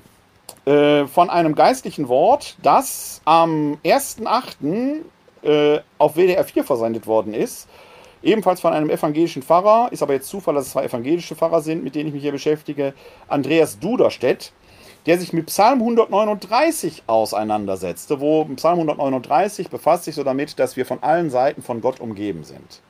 äh, von einem geistlichen Wort, das am 1.8. Äh, auf WDR 4 versendet worden ist. Ebenfalls von einem evangelischen Pfarrer, ist aber jetzt Zufall, dass es zwei evangelische Pfarrer sind, mit denen ich mich hier beschäftige, Andreas Duderstedt, der sich mit Psalm 139 auseinandersetzte, wo Psalm 139 befasst sich so damit, dass wir von allen Seiten von Gott umgeben sind.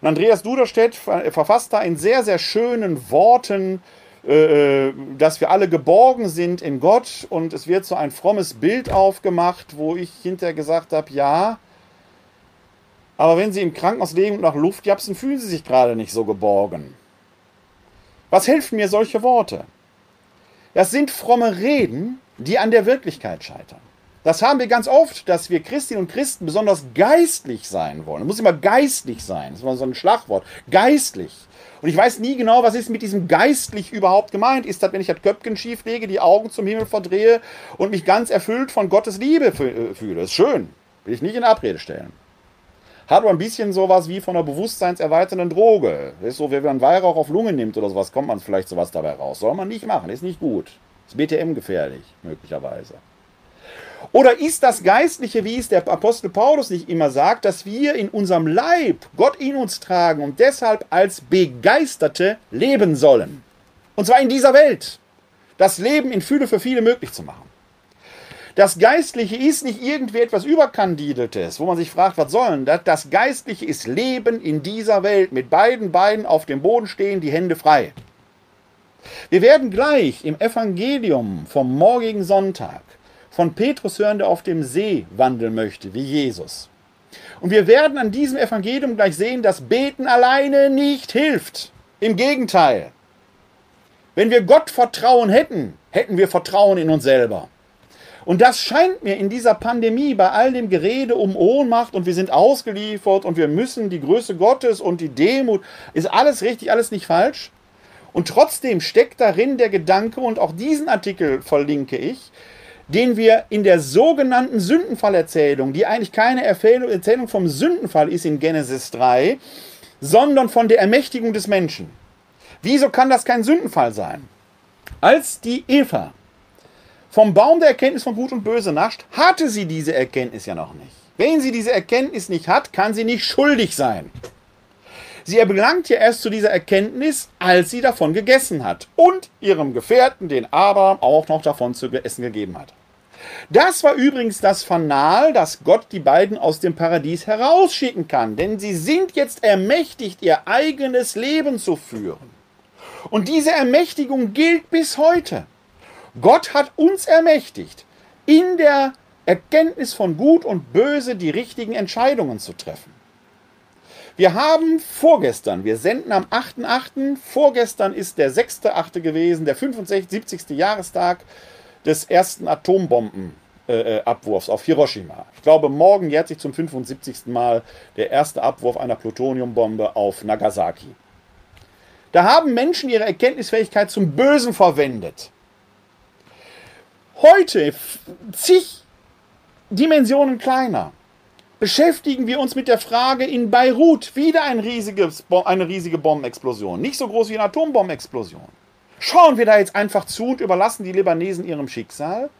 Und Andreas Duderstedt verfasst da in sehr, sehr schönen Worten äh, äh, dass wir alle geborgen sind in Gott und es wird so ein frommes Bild aufgemacht, wo ich hinterher gesagt habe, ja, aber wenn Sie im Krankenhaus leben und nach Luft japsen, fühlen Sie sich gerade nicht so geborgen. Was helfen mir solche Worte? Das sind fromme Reden, die an der Wirklichkeit scheitern. Das haben wir ganz oft, dass wir Christinnen und Christen besonders geistlich sein wollen. Es muss immer geistlich sein. Das ist immer so ein Schlagwort. Geistlich. Und ich weiß nie genau, was ist mit diesem geistlich überhaupt gemeint. Ist das, wenn ich das Köpfchen schief lege, die Augen zum Himmel verdrehe und mich ganz erfüllt von Gottes Liebe äh, fühle? Das ist schön. Will ich nicht in Abrede stellen. Hat aber ein bisschen sowas wie von einer bewusstseinserweiternden Droge. Ist so, wenn man Weihrauch auf Lunge nimmt oder sowas, kommt man vielleicht sowas dabei raus. Soll man nicht machen, ist nicht gut. Ist BTM gefährlich, möglicherweise. Oder ist das Geistliche, wie es der Apostel Paulus nicht immer sagt, dass wir in unserem Leib Gott in uns tragen und deshalb als Begeisterte leben sollen? Und zwar in dieser Welt. Das Leben in Fülle für viele möglich zu machen. Das Geistliche ist nicht irgendwie etwas Überkandideltes, wo man sich fragt, was sollen das? Das Geistliche ist Leben in dieser Welt, mit beiden Beinen auf dem Boden stehen, die Hände frei. Wir werden gleich im Evangelium vom morgigen Sonntag von Petrus hören, der auf dem See wandeln möchte, wie Jesus. Und wir werden an diesem Evangelium gleich sehen, dass Beten alleine nicht hilft. Im Gegenteil. Wenn wir Gott Vertrauen hätten, hätten wir Vertrauen in uns selber. Und das scheint mir in dieser Pandemie bei all dem Gerede um Ohnmacht und wir sind ausgeliefert und wir müssen die Größe Gottes und die Demut, ist alles richtig, alles nicht falsch. Und trotzdem steckt darin der Gedanke, und auch diesen Artikel verlinke ich, den wir in der sogenannten Sündenfallerzählung, die eigentlich keine Erzählung vom Sündenfall ist in Genesis 3, sondern von der Ermächtigung des Menschen. Wieso kann das kein Sündenfall sein? Als die Eva vom Baum der Erkenntnis von Gut und Böse nascht, hatte sie diese Erkenntnis ja noch nicht. Wenn sie diese Erkenntnis nicht hat, kann sie nicht schuldig sein. Sie erlangt ja erst zu dieser Erkenntnis, als sie davon gegessen hat und ihrem Gefährten, den Abraham, auch noch davon zu essen gegeben hat. Das war übrigens das Fanal, dass Gott die beiden aus dem Paradies herausschicken kann, denn sie sind jetzt ermächtigt, ihr eigenes Leben zu führen. Und diese Ermächtigung gilt bis heute. Gott hat uns ermächtigt, in der Erkenntnis von Gut und Böse die richtigen Entscheidungen zu treffen. Wir haben vorgestern, wir senden am 8.8., vorgestern ist der 6.8. gewesen, der 65. 70. Jahrestag des ersten Atombombenabwurfs äh, auf Hiroshima. Ich glaube, morgen jährt sich zum 75. Mal der erste Abwurf einer Plutoniumbombe auf Nagasaki. Da haben Menschen ihre Erkenntnisfähigkeit zum Bösen verwendet. Heute, zig Dimensionen kleiner, beschäftigen wir uns mit der Frage in Beirut wieder ein riesiges, eine riesige Bombenexplosion. Nicht so groß wie eine Atombombenexplosion. Schauen wir da jetzt einfach zu und überlassen die Libanesen ihrem Schicksal?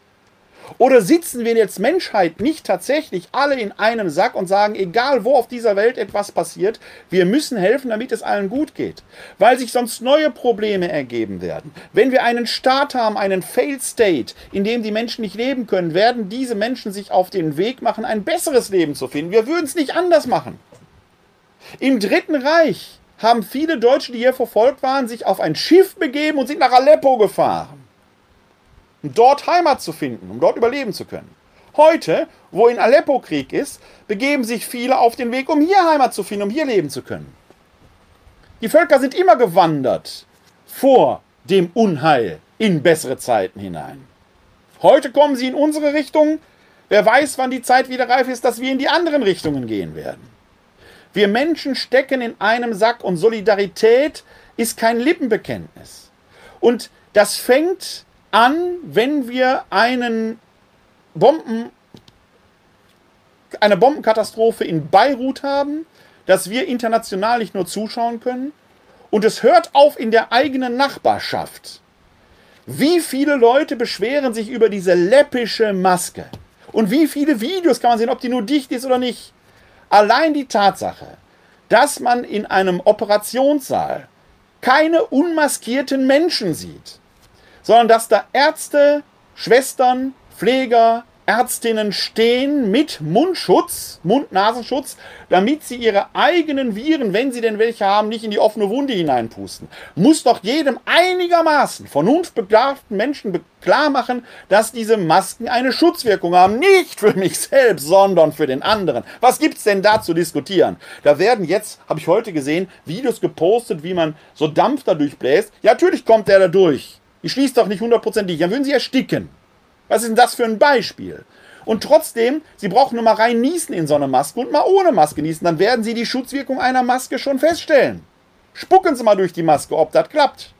Oder sitzen wir jetzt Menschheit nicht tatsächlich alle in einem Sack und sagen, egal wo auf dieser Welt etwas passiert, wir müssen helfen, damit es allen gut geht? Weil sich sonst neue Probleme ergeben werden. Wenn wir einen Staat haben, einen Failed State, in dem die Menschen nicht leben können, werden diese Menschen sich auf den Weg machen, ein besseres Leben zu finden. Wir würden es nicht anders machen. Im Dritten Reich haben viele Deutsche, die hier verfolgt waren, sich auf ein Schiff begeben und sind nach Aleppo gefahren dort Heimat zu finden, um dort überleben zu können. Heute, wo in Aleppo Krieg ist, begeben sich viele auf den Weg, um hier Heimat zu finden, um hier leben zu können. Die Völker sind immer gewandert vor dem Unheil in bessere Zeiten hinein. Heute kommen sie in unsere Richtung. Wer weiß, wann die Zeit wieder reif ist, dass wir in die anderen Richtungen gehen werden. Wir Menschen stecken in einem Sack und Solidarität ist kein Lippenbekenntnis. Und das fängt an, wenn wir einen Bomben, eine Bombenkatastrophe in Beirut haben, dass wir international nicht nur zuschauen können. Und es hört auf in der eigenen Nachbarschaft. Wie viele Leute beschweren sich über diese läppische Maske? Und wie viele Videos kann man sehen, ob die nur dicht ist oder nicht? Allein die Tatsache, dass man in einem Operationssaal keine unmaskierten Menschen sieht, sondern dass da Ärzte, Schwestern, Pfleger, Ärztinnen stehen mit Mundschutz, Mund-Nasenschutz, damit sie ihre eigenen Viren, wenn sie denn welche haben, nicht in die offene Wunde hineinpusten. Muss doch jedem einigermaßen vernunftbedarften Menschen klar machen, dass diese Masken eine Schutzwirkung haben. Nicht für mich selbst, sondern für den anderen. Was gibt's denn da zu diskutieren? Da werden jetzt, habe ich heute gesehen, Videos gepostet, wie man so Dampf da durchbläst. Ja, natürlich kommt der da durch. Ich schließe doch nicht hundertprozentig, dann würden sie ersticken. Was ist denn das für ein Beispiel? Und trotzdem, Sie brauchen nur mal rein niesen in so eine Maske und mal ohne Maske niesen, dann werden Sie die Schutzwirkung einer Maske schon feststellen. Spucken Sie mal durch die Maske, ob das klappt.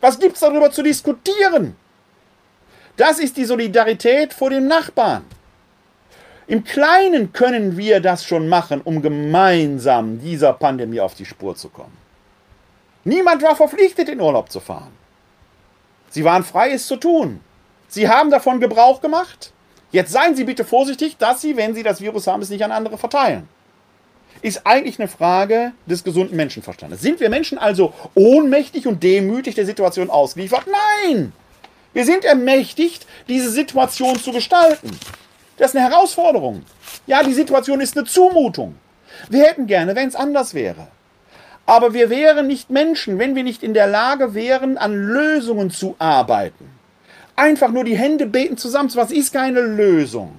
Was gibt es darüber zu diskutieren? Das ist die Solidarität vor dem Nachbarn. Im Kleinen können wir das schon machen, um gemeinsam dieser Pandemie auf die Spur zu kommen. Niemand war verpflichtet, in Urlaub zu fahren. Sie waren frei, es zu tun. Sie haben davon Gebrauch gemacht. Jetzt seien Sie bitte vorsichtig, dass Sie, wenn Sie das Virus haben, es nicht an andere verteilen. Ist eigentlich eine Frage des gesunden Menschenverstandes. Sind wir Menschen also ohnmächtig und demütig der Situation ausgeliefert? Nein! Wir sind ermächtigt, diese Situation zu gestalten. Das ist eine Herausforderung. Ja, die Situation ist eine Zumutung. Wir hätten gerne, wenn es anders wäre. Aber wir wären nicht Menschen, wenn wir nicht in der Lage wären, an Lösungen zu arbeiten. Einfach nur die Hände beten zusammen, was ist keine Lösung.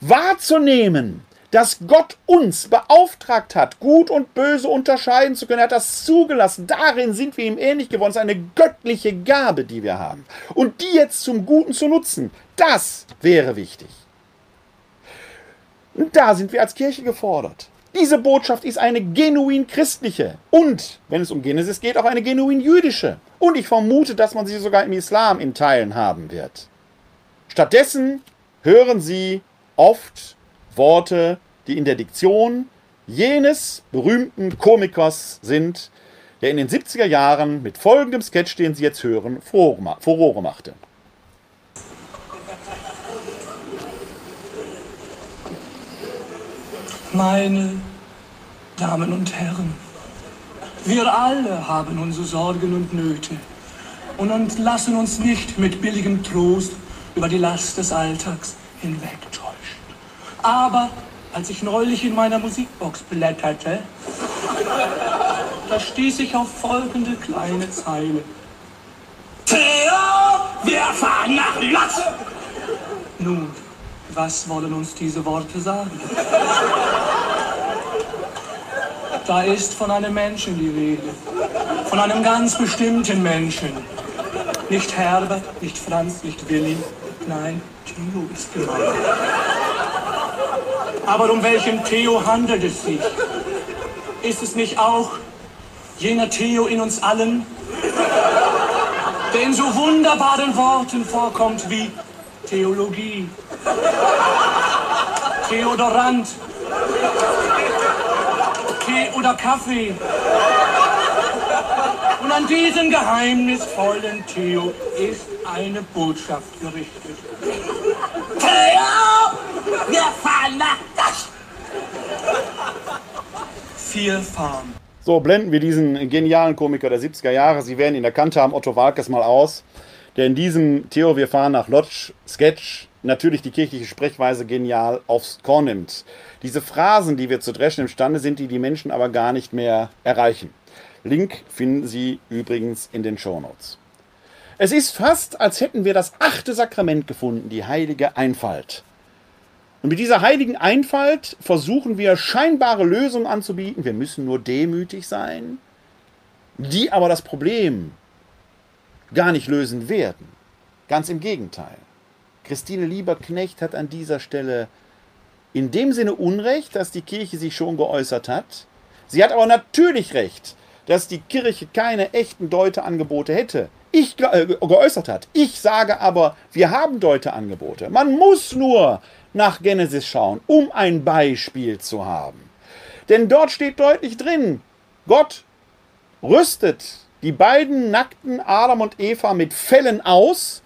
Wahrzunehmen, dass Gott uns beauftragt hat, gut und böse unterscheiden zu können. Er hat das zugelassen. Darin sind wir ihm ähnlich geworden. Es ist eine göttliche Gabe, die wir haben. Und die jetzt zum Guten zu nutzen, das wäre wichtig. Und da sind wir als Kirche gefordert. Diese Botschaft ist eine genuin christliche und, wenn es um Genesis geht, auch eine genuin jüdische. Und ich vermute, dass man sie sogar im Islam in Teilen haben wird. Stattdessen hören sie oft Worte, die in der Diktion jenes berühmten Komikers sind, der in den 70er Jahren mit folgendem Sketch, den Sie jetzt hören, Furore machte. Meine Damen und Herren, wir alle haben unsere Sorgen und Nöte und lassen uns nicht mit billigem Trost über die Last des Alltags hinwegtäuschen. Aber als ich neulich in meiner Musikbox blätterte, da stieß ich auf folgende kleine Zeile. Theo, wir fahren nach Lotz! Nun, was wollen uns diese Worte sagen? Da ist von einem Menschen die Rede. Von einem ganz bestimmten Menschen. Nicht Herbert, nicht Franz, nicht Willi. Nein, Theo ist gemeint. Aber um welchen Theo handelt es sich? Ist es nicht auch jener Theo in uns allen, der in so wunderbaren Worten vorkommt wie Theologie, Theodorant, Tee oder Kaffee. Und an diesen geheimnisvollen Theo ist eine Botschaft gerichtet. Theo, wir fahren nach das. Vier Farm. So, blenden wir diesen genialen Komiker der 70er Jahre, Sie werden ihn erkannt haben, Otto Walkes mal aus, der in diesem Theo, wir fahren nach Lodge Sketch natürlich die kirchliche Sprechweise genial aufs Korn nimmt. Diese Phrasen, die wir zu dreschen imstande sind, die die Menschen aber gar nicht mehr erreichen. Link finden Sie übrigens in den Shownotes. Es ist fast, als hätten wir das achte Sakrament gefunden, die heilige Einfalt. Und mit dieser heiligen Einfalt versuchen wir scheinbare Lösungen anzubieten. Wir müssen nur demütig sein, die aber das Problem gar nicht lösen werden. Ganz im Gegenteil. Christine Lieberknecht hat an dieser Stelle in dem Sinne Unrecht, dass die Kirche sich schon geäußert hat. Sie hat aber natürlich recht, dass die Kirche keine echten Deuteangebote hätte. Ich äh, geäußert hat. Ich sage aber, wir haben Deuteangebote. Man muss nur nach Genesis schauen, um ein Beispiel zu haben. Denn dort steht deutlich drin, Gott rüstet die beiden nackten Adam und Eva mit Fellen aus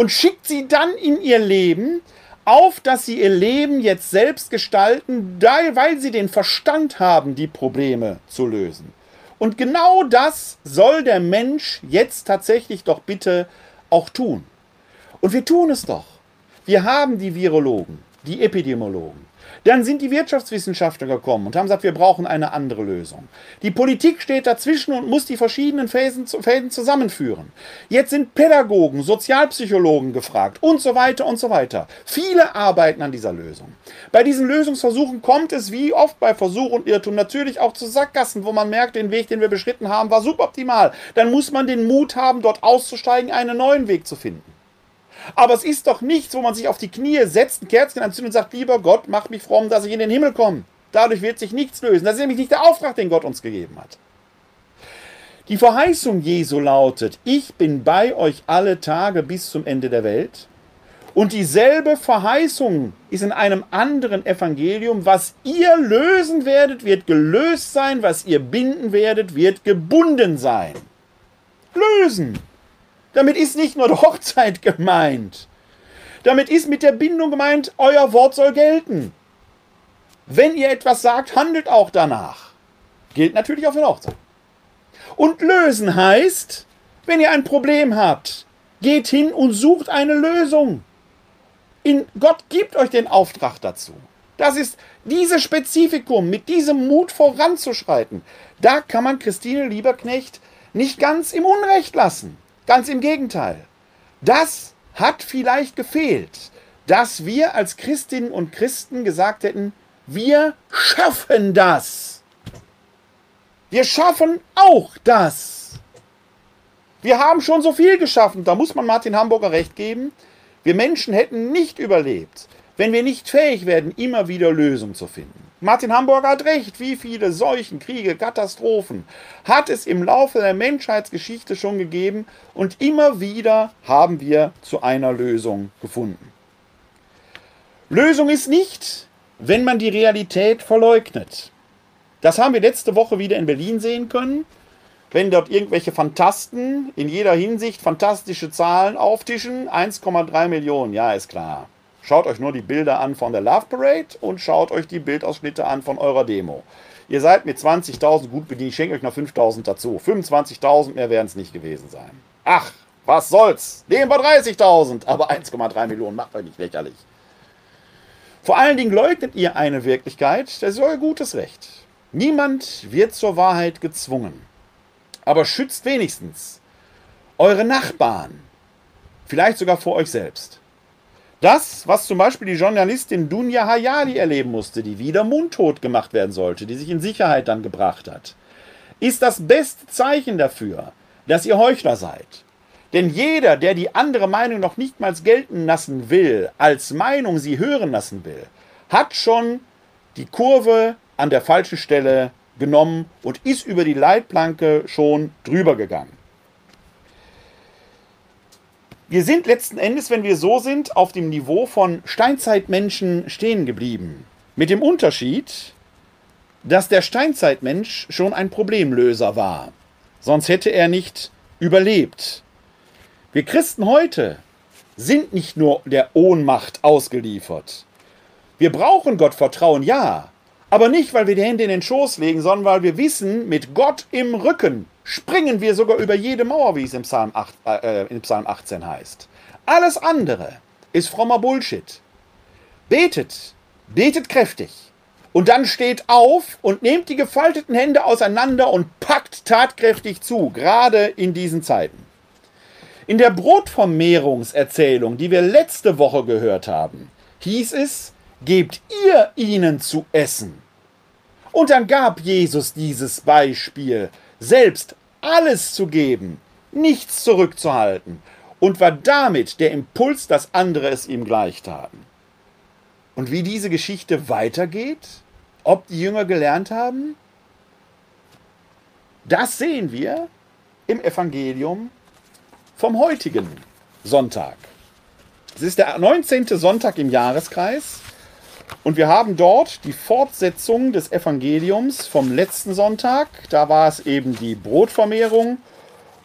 und schickt sie dann in ihr Leben, auf dass sie ihr Leben jetzt selbst gestalten, weil sie den Verstand haben, die Probleme zu lösen. Und genau das soll der Mensch jetzt tatsächlich doch bitte auch tun. Und wir tun es doch. Wir haben die Virologen, die Epidemiologen, dann sind die Wirtschaftswissenschaftler gekommen und haben gesagt, wir brauchen eine andere Lösung. Die Politik steht dazwischen und muss die verschiedenen Fäden, zusammenführen. Jetzt sind Pädagogen, Sozialpsychologen gefragt und so weiter und so weiter. Viele arbeiten an dieser Lösung. Bei diesen Lösungsversuchen kommt es wie oft bei Versuch und Irrtum natürlich auch zu Sackgassen, wo man merkt, den Weg, den wir beschritten haben, war suboptimal. Dann muss man den Mut haben, dort auszusteigen, einen neuen Weg zu finden. Aber es ist doch nichts, wo man sich auf die Knie setzt, ein Kerzchen anzündet und sagt, lieber Gott, mach mich fromm, dass ich in den Himmel komme. Dadurch wird sich nichts lösen. Das ist nämlich nicht der Auftrag, den Gott uns gegeben hat. Die Verheißung Jesu lautet, ich bin bei euch alle Tage bis zum Ende der Welt. Und dieselbe Verheißung ist in einem anderen Evangelium, was ihr lösen werdet, wird gelöst sein, was ihr binden werdet, wird gebunden sein. Lösen. Damit ist nicht nur die Hochzeit gemeint. Damit ist mit der Bindung gemeint, euer Wort soll gelten. Wenn ihr etwas sagt, handelt auch danach. Gilt natürlich auch für die Hochzeit. Und lösen heißt, wenn ihr ein Problem habt, geht hin und sucht eine Lösung. In Gott gibt euch den Auftrag dazu. Das ist dieses Spezifikum, mit diesem Mut voranzuschreiten. Da kann man Christine Lieberknecht nicht ganz im Unrecht lassen. Ganz im Gegenteil. Das hat vielleicht gefehlt, dass wir als Christinnen und Christen gesagt hätten, wir schaffen das. Wir schaffen auch das. Wir haben schon so viel geschaffen, da muss man Martin Hamburger recht geben. Wir Menschen hätten nicht überlebt, wenn wir nicht fähig werden, immer wieder Lösungen zu finden. Martin Hamburger hat recht, wie viele Seuchen, Kriege, Katastrophen hat es im Laufe der Menschheitsgeschichte schon gegeben und immer wieder haben wir zu einer Lösung gefunden. Lösung ist nicht, wenn man die Realität verleugnet. Das haben wir letzte Woche wieder in Berlin sehen können, wenn dort irgendwelche Fantasten in jeder Hinsicht fantastische Zahlen auftischen. 1,3 Millionen, ja, ist klar. Schaut euch nur die Bilder an von der Love Parade und schaut euch die Bildausschnitte an von eurer Demo. Ihr seid mit 20.000 gut bedient, ich schenke euch noch 5.000 dazu. 25.000 mehr werden es nicht gewesen sein. Ach, was soll's? Nehmen wir 30.000, aber 1,3 Millionen macht euch nicht lächerlich. Vor allen Dingen leugnet ihr eine Wirklichkeit, das ist euer gutes Recht. Niemand wird zur Wahrheit gezwungen. Aber schützt wenigstens eure Nachbarn, vielleicht sogar vor euch selbst. Das, was zum Beispiel die Journalistin Dunja Hayali erleben musste, die wieder mundtot gemacht werden sollte, die sich in Sicherheit dann gebracht hat, ist das beste Zeichen dafür, dass ihr Heuchler seid. Denn jeder, der die andere Meinung noch nicht mal gelten lassen will, als Meinung sie hören lassen will, hat schon die Kurve an der falschen Stelle genommen und ist über die Leitplanke schon drüber gegangen. Wir sind letzten Endes, wenn wir so sind, auf dem Niveau von Steinzeitmenschen stehen geblieben. Mit dem Unterschied, dass der Steinzeitmensch schon ein Problemlöser war. Sonst hätte er nicht überlebt. Wir Christen heute sind nicht nur der Ohnmacht ausgeliefert. Wir brauchen Gott Vertrauen, ja, aber nicht, weil wir die Hände in den Schoß legen, sondern weil wir wissen, mit Gott im Rücken springen wir sogar über jede Mauer, wie es im Psalm, 8, äh, im Psalm 18 heißt. Alles andere ist frommer Bullshit. Betet, betet kräftig. Und dann steht auf und nehmt die gefalteten Hände auseinander und packt tatkräftig zu, gerade in diesen Zeiten. In der Brotvermehrungserzählung, die wir letzte Woche gehört haben, hieß es, gebt ihr ihnen zu essen. Und dann gab Jesus dieses Beispiel, selbst alles zu geben, nichts zurückzuhalten, und war damit der Impuls, dass andere es ihm gleich taten. Und wie diese Geschichte weitergeht, ob die Jünger gelernt haben, das sehen wir im Evangelium vom heutigen Sonntag. Es ist der 19. Sonntag im Jahreskreis und wir haben dort die Fortsetzung des Evangeliums vom letzten Sonntag. Da war es eben die Brotvermehrung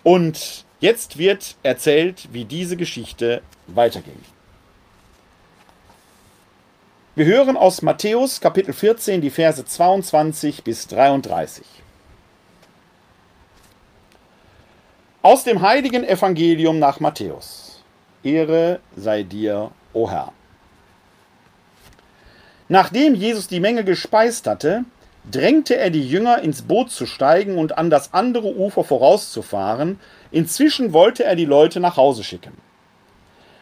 und jetzt wird erzählt, wie diese Geschichte weiterging. Wir hören aus Matthäus Kapitel 14 die Verse 22 bis 33. Aus dem heiligen Evangelium nach Matthäus. Ehre sei dir, o Herr. Nachdem Jesus die Menge gespeist hatte, drängte er die Jünger ins Boot zu steigen und an das andere Ufer vorauszufahren. Inzwischen wollte er die Leute nach Hause schicken.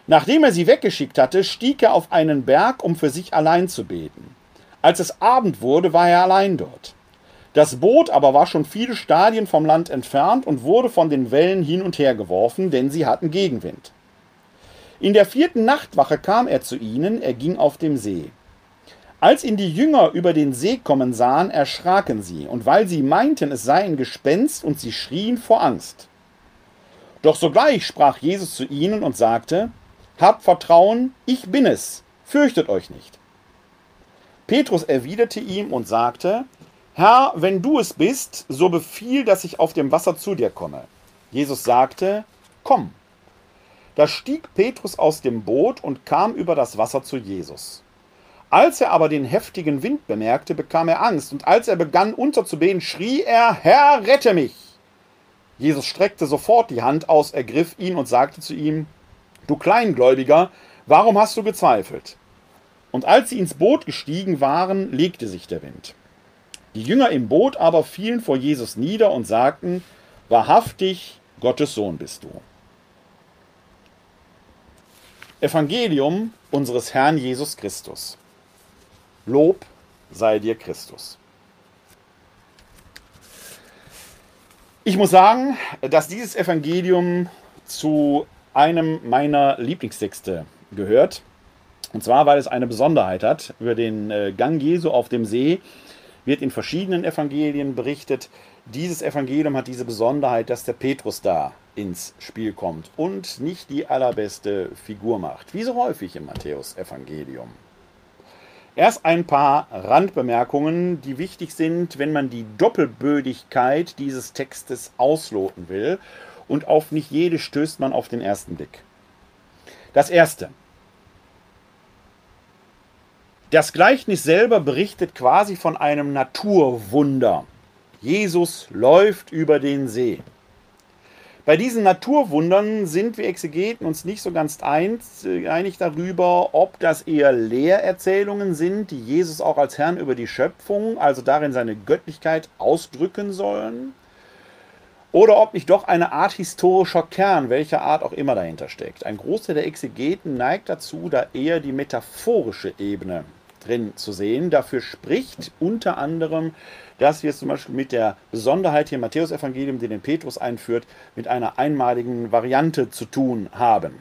Nachdem er sie weggeschickt hatte, stieg er auf einen Berg, um für sich allein zu beten. Als es Abend wurde, war er allein dort. Das Boot aber war schon viele Stadien vom Land entfernt und wurde von den Wellen hin und her geworfen, denn sie hatten Gegenwind. In der vierten Nachtwache kam er zu ihnen, er ging auf dem See. Als ihn die Jünger über den See kommen sahen, erschraken sie, und weil sie meinten, es sei ein Gespenst, und sie schrien vor Angst. Doch sogleich sprach Jesus zu ihnen und sagte, Habt Vertrauen, ich bin es, fürchtet euch nicht. Petrus erwiderte ihm und sagte, Herr, wenn du es bist, so befiehl, dass ich auf dem Wasser zu dir komme. Jesus sagte, Komm. Da stieg Petrus aus dem Boot und kam über das Wasser zu Jesus. Als er aber den heftigen Wind bemerkte, bekam er Angst, und als er begann unterzubehen, schrie er, Herr, rette mich! Jesus streckte sofort die Hand aus, ergriff ihn und sagte zu ihm, Du Kleingläubiger, warum hast du gezweifelt? Und als sie ins Boot gestiegen waren, legte sich der Wind. Die Jünger im Boot aber fielen vor Jesus nieder und sagten, wahrhaftig, Gottes Sohn bist du. Evangelium unseres Herrn Jesus Christus. Lob sei dir Christus. Ich muss sagen, dass dieses Evangelium zu einem meiner Lieblingstexte gehört. Und zwar, weil es eine Besonderheit hat. Über den äh, Gang Jesu auf dem See wird in verschiedenen Evangelien berichtet. Dieses Evangelium hat diese Besonderheit, dass der Petrus da ins Spiel kommt und nicht die allerbeste Figur macht, wie so häufig im Matthäus-Evangelium. Erst ein paar Randbemerkungen, die wichtig sind, wenn man die Doppelbödigkeit dieses Textes ausloten will. Und auf nicht jede stößt man auf den ersten Blick. Das erste. Das Gleichnis selber berichtet quasi von einem Naturwunder. Jesus läuft über den See. Bei diesen Naturwundern sind wir Exegeten uns nicht so ganz äh, einig darüber, ob das eher Lehrerzählungen sind, die Jesus auch als Herrn über die Schöpfung, also darin seine Göttlichkeit ausdrücken sollen, oder ob nicht doch eine Art historischer Kern, welcher Art auch immer dahinter steckt. Ein Großteil der Exegeten neigt dazu, da eher die metaphorische Ebene drin zu sehen. Dafür spricht unter anderem, dass wir es zum Beispiel mit der Besonderheit hier im Matthäus-Evangelium, den den Petrus einführt, mit einer einmaligen Variante zu tun haben.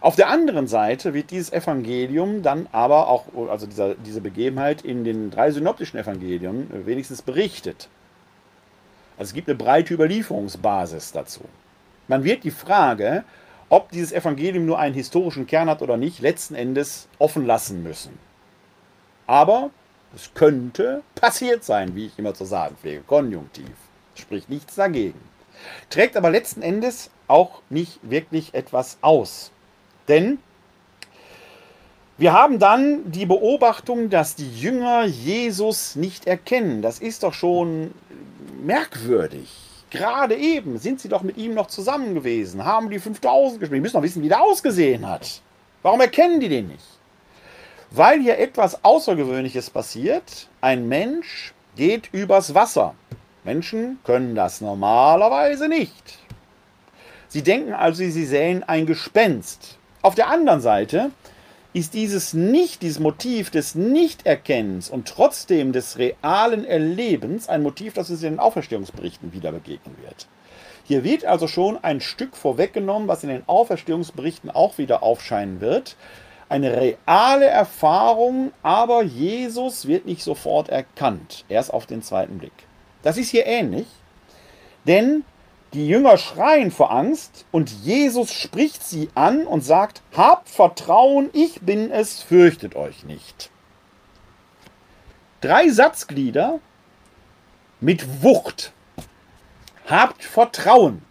Auf der anderen Seite wird dieses Evangelium dann aber auch, also dieser, diese Begebenheit in den drei synoptischen Evangelien wenigstens berichtet. Also es gibt eine breite Überlieferungsbasis dazu. Man wird die Frage, ob dieses Evangelium nur einen historischen Kern hat oder nicht, letzten Endes offen lassen müssen. Aber es könnte passiert sein, wie ich immer zu sagen pflege, konjunktiv. Spricht nichts dagegen. Trägt aber letzten Endes auch nicht wirklich etwas aus. Denn wir haben dann die Beobachtung, dass die Jünger Jesus nicht erkennen. Das ist doch schon merkwürdig. Gerade eben sind sie doch mit ihm noch zusammen gewesen, haben die 5000 gespielt. Müssen doch wissen, wie der ausgesehen hat. Warum erkennen die den nicht? Weil hier etwas Außergewöhnliches passiert. Ein Mensch geht übers Wasser. Menschen können das normalerweise nicht. Sie denken also, sie sehen ein Gespenst. Auf der anderen Seite ist dieses nicht, dieses Motiv des Nichterkennens und trotzdem des realen Erlebens ein Motiv, das uns in den Auferstehungsberichten wieder begegnen wird. Hier wird also schon ein Stück vorweggenommen, was in den Auferstehungsberichten auch wieder aufscheinen wird. Eine reale Erfahrung, aber Jesus wird nicht sofort erkannt, erst auf den zweiten Blick. Das ist hier ähnlich, denn die Jünger schreien vor Angst und Jesus spricht sie an und sagt, habt Vertrauen, ich bin es, fürchtet euch nicht. Drei Satzglieder mit Wucht. Habt Vertrauen.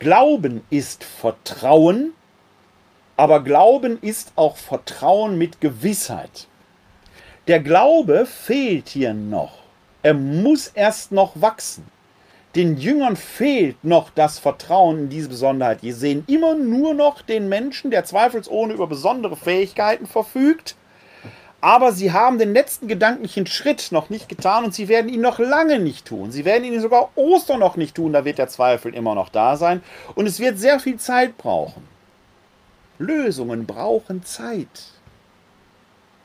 Glauben ist Vertrauen, aber Glauben ist auch Vertrauen mit Gewissheit. Der Glaube fehlt hier noch. Er muss erst noch wachsen den Jüngern fehlt noch das Vertrauen in diese Besonderheit. Die sehen immer nur noch den Menschen, der zweifelsohne über besondere Fähigkeiten verfügt. Aber sie haben den letzten gedanklichen Schritt noch nicht getan und sie werden ihn noch lange nicht tun. Sie werden ihn sogar Ostern noch nicht tun, da wird der Zweifel immer noch da sein. Und es wird sehr viel Zeit brauchen. Lösungen brauchen Zeit.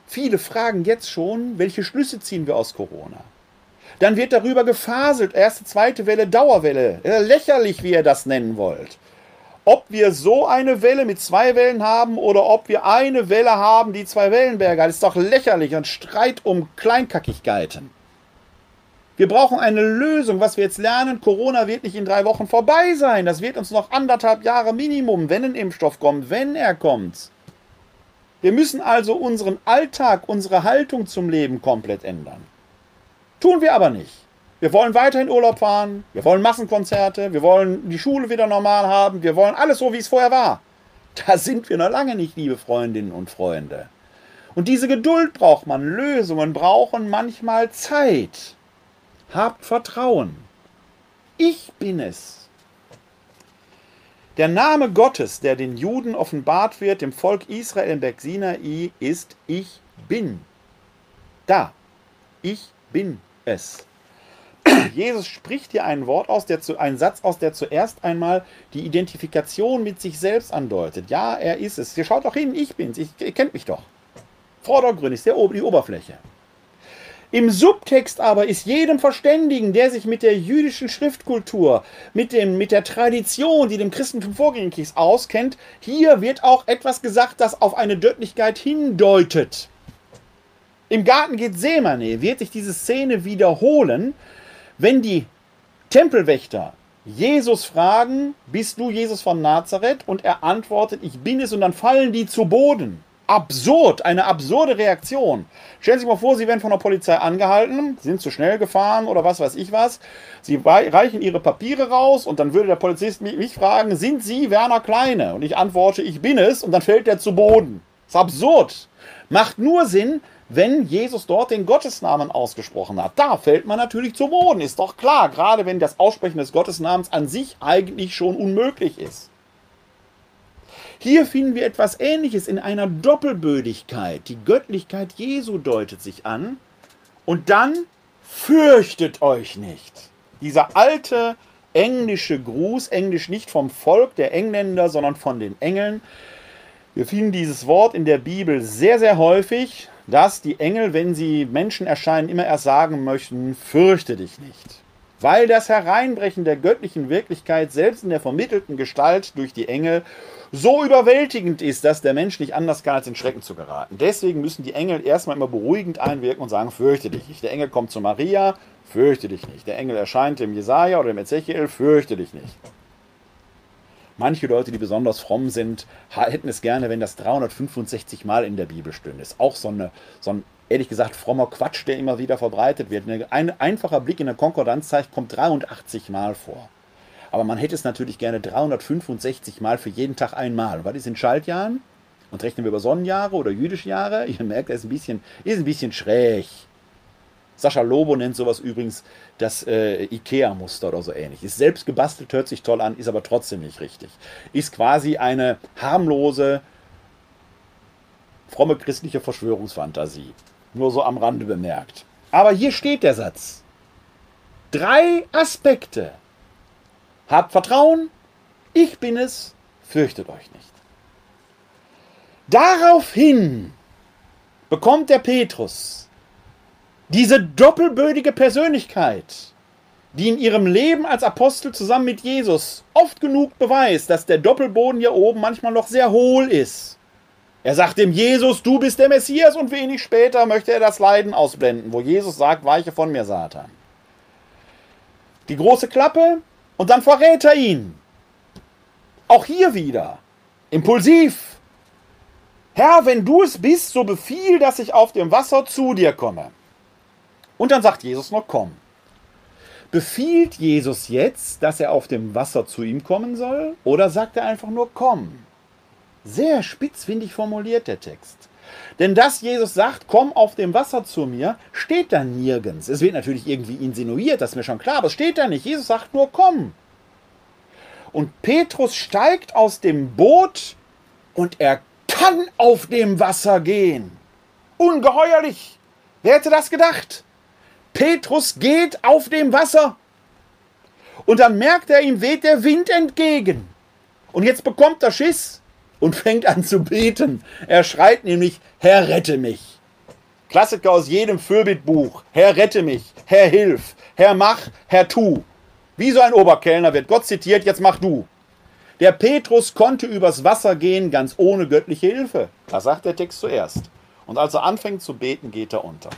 Viele fragen jetzt schon, welche Schlüsse ziehen wir aus Corona? Dann wird darüber gefaselt. Erste, zweite Welle, Dauerwelle. Lächerlich, wie ihr das nennen wollt. Ob wir so eine Welle mit zwei Wellen haben oder ob wir eine Welle haben, die zwei Wellenberge hat, ist doch lächerlich. Ein Streit um Kleinkackigkeiten. Wir brauchen eine Lösung, was wir jetzt lernen. Corona wird nicht in drei Wochen vorbei sein. Das wird uns noch anderthalb Jahre Minimum, wenn ein Impfstoff kommt, wenn er kommt. Wir müssen also unseren Alltag, unsere Haltung zum Leben komplett ändern. Tun wir aber nicht. Wir wollen weiterhin Urlaub fahren, wir wollen Massenkonzerte, wir wollen die Schule wieder normal haben, wir wollen alles so, wie es vorher war. Da sind wir noch lange nicht, liebe Freundinnen und Freunde. Und diese Geduld braucht man, Lösungen brauchen manchmal Zeit. Habt Vertrauen. Ich bin es. Der Name Gottes, der den Juden offenbart wird, dem Volk Israel im Berg Sinai, ist Ich bin. Da. Ich bin es. Jesus spricht hier ein Wort aus, der zu, einen Satz aus, der zuerst einmal die Identifikation mit sich selbst andeutet. Ja, er ist es. Ihr schaut doch hin, ich bin's. Ich, ihr kennt mich doch. Vordergründig ist der, die Oberfläche. Im Subtext aber ist jedem Verständigen, der sich mit der jüdischen Schriftkultur, mit, dem, mit der Tradition, die dem Christentum vorgängig ist, auskennt, hier wird auch etwas gesagt, das auf eine Göttlichkeit hindeutet. Im Garten Gethsemane wird sich diese Szene wiederholen, wenn die Tempelwächter Jesus fragen, bist du Jesus von Nazareth? Und er antwortet, ich bin es, und dann fallen die zu Boden. Absurd, eine absurde Reaktion. Stellen Sie sich mal vor, Sie werden von der Polizei angehalten, sind zu schnell gefahren oder was weiß ich was. Sie reichen Ihre Papiere raus und dann würde der Polizist mich fragen, sind Sie Werner Kleine? Und ich antworte, ich bin es, und dann fällt er zu Boden. Das ist absurd. Macht nur Sinn, wenn Jesus dort den Gottesnamen ausgesprochen hat. Da fällt man natürlich zu Boden, ist doch klar, gerade wenn das Aussprechen des Gottesnamens an sich eigentlich schon unmöglich ist. Hier finden wir etwas Ähnliches in einer Doppelbödigkeit. Die Göttlichkeit Jesu deutet sich an und dann fürchtet euch nicht. Dieser alte englische Gruß, englisch nicht vom Volk der Engländer, sondern von den Engeln. Wir finden dieses Wort in der Bibel sehr, sehr häufig, dass die Engel, wenn sie Menschen erscheinen, immer erst sagen möchten, fürchte dich nicht. Weil das Hereinbrechen der göttlichen Wirklichkeit selbst in der vermittelten Gestalt durch die Engel so überwältigend ist, dass der Mensch nicht anders kann, als in Schrecken zu geraten. Deswegen müssen die Engel erstmal immer beruhigend einwirken und sagen, fürchte dich nicht. Der Engel kommt zu Maria, fürchte dich nicht. Der Engel erscheint dem Jesaja oder dem Ezechiel, fürchte dich nicht. Manche Leute, die besonders fromm sind, hätten es gerne, wenn das 365 Mal in der Bibel stünde. Ist auch so, eine, so ein, ehrlich gesagt, frommer Quatsch, der immer wieder verbreitet wird. Ein einfacher Blick in der Konkordanz zeigt, kommt 83 Mal vor. Aber man hätte es natürlich gerne 365 Mal für jeden Tag einmal. Was ist in Schaltjahren? Und rechnen wir über Sonnenjahre oder jüdische Jahre? Ihr merkt, das ist ein bisschen, ist ein bisschen schräg. Sascha Lobo nennt sowas übrigens das äh, IKEA-Muster oder so ähnlich. Ist selbst gebastelt, hört sich toll an, ist aber trotzdem nicht richtig. Ist quasi eine harmlose, fromme christliche Verschwörungsfantasie. Nur so am Rande bemerkt. Aber hier steht der Satz. Drei Aspekte. Habt Vertrauen, ich bin es, fürchtet euch nicht. Daraufhin bekommt der Petrus diese doppelbödige Persönlichkeit, die in ihrem Leben als Apostel zusammen mit Jesus oft genug beweist, dass der Doppelboden hier oben manchmal noch sehr hohl ist. Er sagt dem Jesus, du bist der Messias und wenig später möchte er das Leiden ausblenden, wo Jesus sagt, weiche von mir, Satan. Die große Klappe und dann verrät er ihn. Auch hier wieder. Impulsiv. Herr, wenn du es bist, so befiehl, dass ich auf dem Wasser zu dir komme. Und dann sagt Jesus noch, komm. Befiehlt Jesus jetzt, dass er auf dem Wasser zu ihm kommen soll? Oder sagt er einfach nur, komm? Sehr spitzfindig formuliert der Text. Denn dass Jesus sagt, komm auf dem Wasser zu mir, steht da nirgends. Es wird natürlich irgendwie insinuiert, das ist mir schon klar, aber es steht da nicht. Jesus sagt nur, komm. Und Petrus steigt aus dem Boot und er kann auf dem Wasser gehen. Ungeheuerlich. Wer hätte das gedacht? Petrus geht auf dem Wasser. Und dann merkt er, ihm weht der Wind entgegen. Und jetzt bekommt er Schiss und fängt an zu beten. Er schreit nämlich, Herr, rette mich. Klassiker aus jedem Fürbittbuch. Herr, rette mich. Herr, hilf. Herr, mach. Herr, tu. Wie so ein Oberkellner wird Gott zitiert, jetzt mach du. Der Petrus konnte übers Wasser gehen, ganz ohne göttliche Hilfe. Das sagt der Text zuerst. Und als er anfängt zu beten, geht er unter.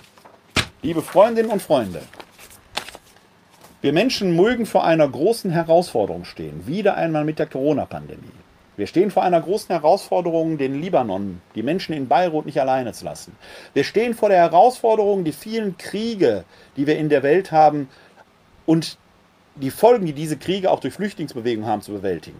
Liebe Freundinnen und Freunde, wir Menschen mögen vor einer großen Herausforderung stehen, wieder einmal mit der Corona-Pandemie. Wir stehen vor einer großen Herausforderung, den Libanon, die Menschen in Beirut nicht alleine zu lassen. Wir stehen vor der Herausforderung, die vielen Kriege, die wir in der Welt haben und die Folgen, die diese Kriege auch durch Flüchtlingsbewegungen haben, zu bewältigen.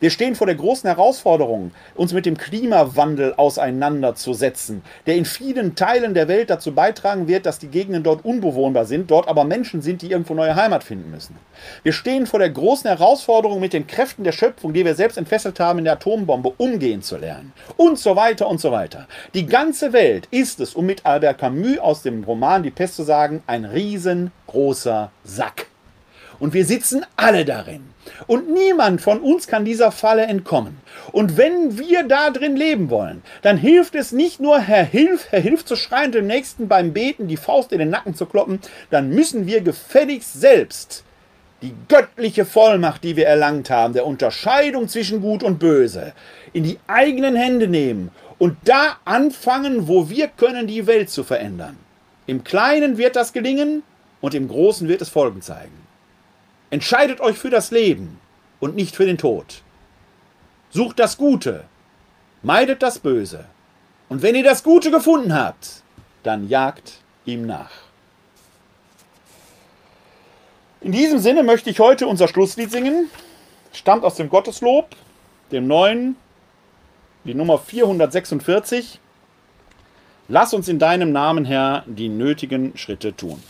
Wir stehen vor der großen Herausforderung, uns mit dem Klimawandel auseinanderzusetzen, der in vielen Teilen der Welt dazu beitragen wird, dass die Gegenden dort unbewohnbar sind, dort aber Menschen sind, die irgendwo neue Heimat finden müssen. Wir stehen vor der großen Herausforderung, mit den Kräften der Schöpfung, die wir selbst entfesselt haben, in der Atombombe umgehen zu lernen. Und so weiter und so weiter. Die ganze Welt ist es, um mit Albert Camus aus dem Roman Die Pest zu sagen, ein riesengroßer Sack. Und wir sitzen alle darin. Und niemand von uns kann dieser Falle entkommen. Und wenn wir da drin leben wollen, dann hilft es nicht nur, Herr Hilf, Herr Hilf zu schreien, dem Nächsten beim Beten die Faust in den Nacken zu kloppen, dann müssen wir gefälligst selbst die göttliche Vollmacht, die wir erlangt haben, der Unterscheidung zwischen Gut und Böse, in die eigenen Hände nehmen und da anfangen, wo wir können, die Welt zu verändern. Im Kleinen wird das gelingen und im Großen wird es Folgen zeigen. Entscheidet euch für das Leben und nicht für den Tod. Sucht das Gute, meidet das Böse. Und wenn ihr das Gute gefunden habt, dann jagt ihm nach. In diesem Sinne möchte ich heute unser Schlusslied singen. Stammt aus dem Gotteslob, dem neuen, die Nummer 446. Lass uns in deinem Namen, Herr, die nötigen Schritte tun.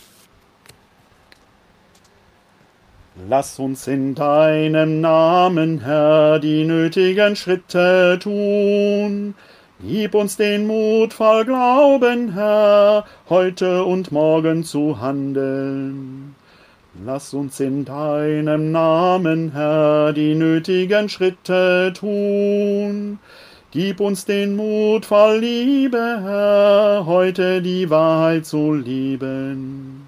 Lass uns in deinem Namen, Herr, die nötigen Schritte tun. Gib uns den Mut voll Glauben, Herr, heute und morgen zu handeln. Lass uns in deinem Namen, Herr, die nötigen Schritte tun. Gib uns den Mut voll Liebe, Herr, heute die Wahrheit zu lieben.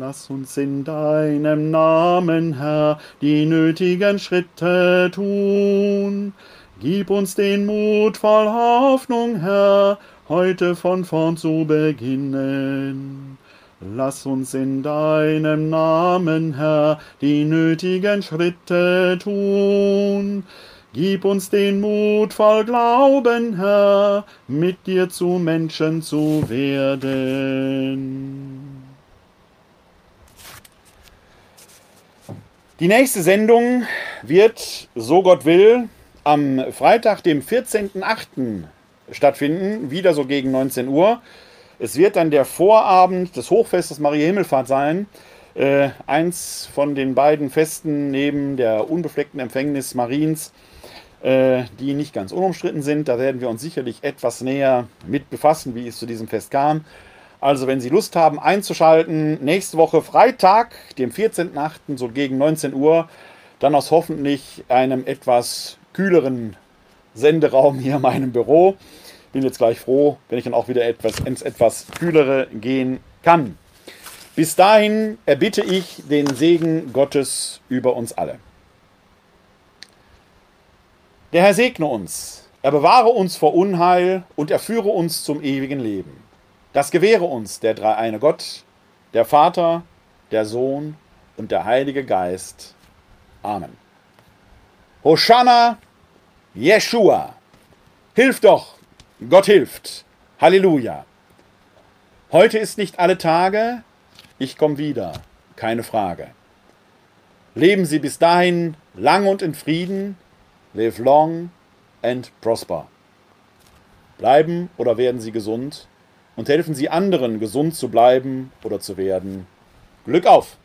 Lass uns in deinem Namen, Herr, die nötigen Schritte tun. Gib uns den Mut voll Hoffnung, Herr, heute von vorn zu beginnen. Lass uns in deinem Namen, Herr, die nötigen Schritte tun. Gib uns den Mut voll Glauben, Herr, mit dir zu Menschen zu werden. Die nächste Sendung wird, so Gott will, am Freitag, dem 14.08. stattfinden, wieder so gegen 19 Uhr. Es wird dann der Vorabend des Hochfestes Maria Himmelfahrt sein. Äh, eins von den beiden Festen neben der unbefleckten Empfängnis Mariens, äh, die nicht ganz unumstritten sind. Da werden wir uns sicherlich etwas näher mit befassen, wie es zu diesem Fest kam. Also, wenn Sie Lust haben einzuschalten, nächste Woche Freitag, dem 14.08., so gegen 19 Uhr, dann aus hoffentlich einem etwas kühleren Senderaum hier in meinem Büro bin jetzt gleich froh, wenn ich dann auch wieder etwas ins etwas kühlere gehen kann. Bis dahin erbitte ich den Segen Gottes über uns alle. Der Herr segne uns, er bewahre uns vor Unheil und er führe uns zum ewigen Leben. Das gewähre uns der dreieine Gott, der Vater, der Sohn und der Heilige Geist. Amen. Hosanna, Jeshua. Hilf doch, Gott hilft. Halleluja. Heute ist nicht alle Tage, ich komme wieder, keine Frage. Leben Sie bis dahin lang und in Frieden, live long and prosper. Bleiben oder werden Sie gesund und helfen Sie anderen, gesund zu bleiben oder zu werden. Glück auf!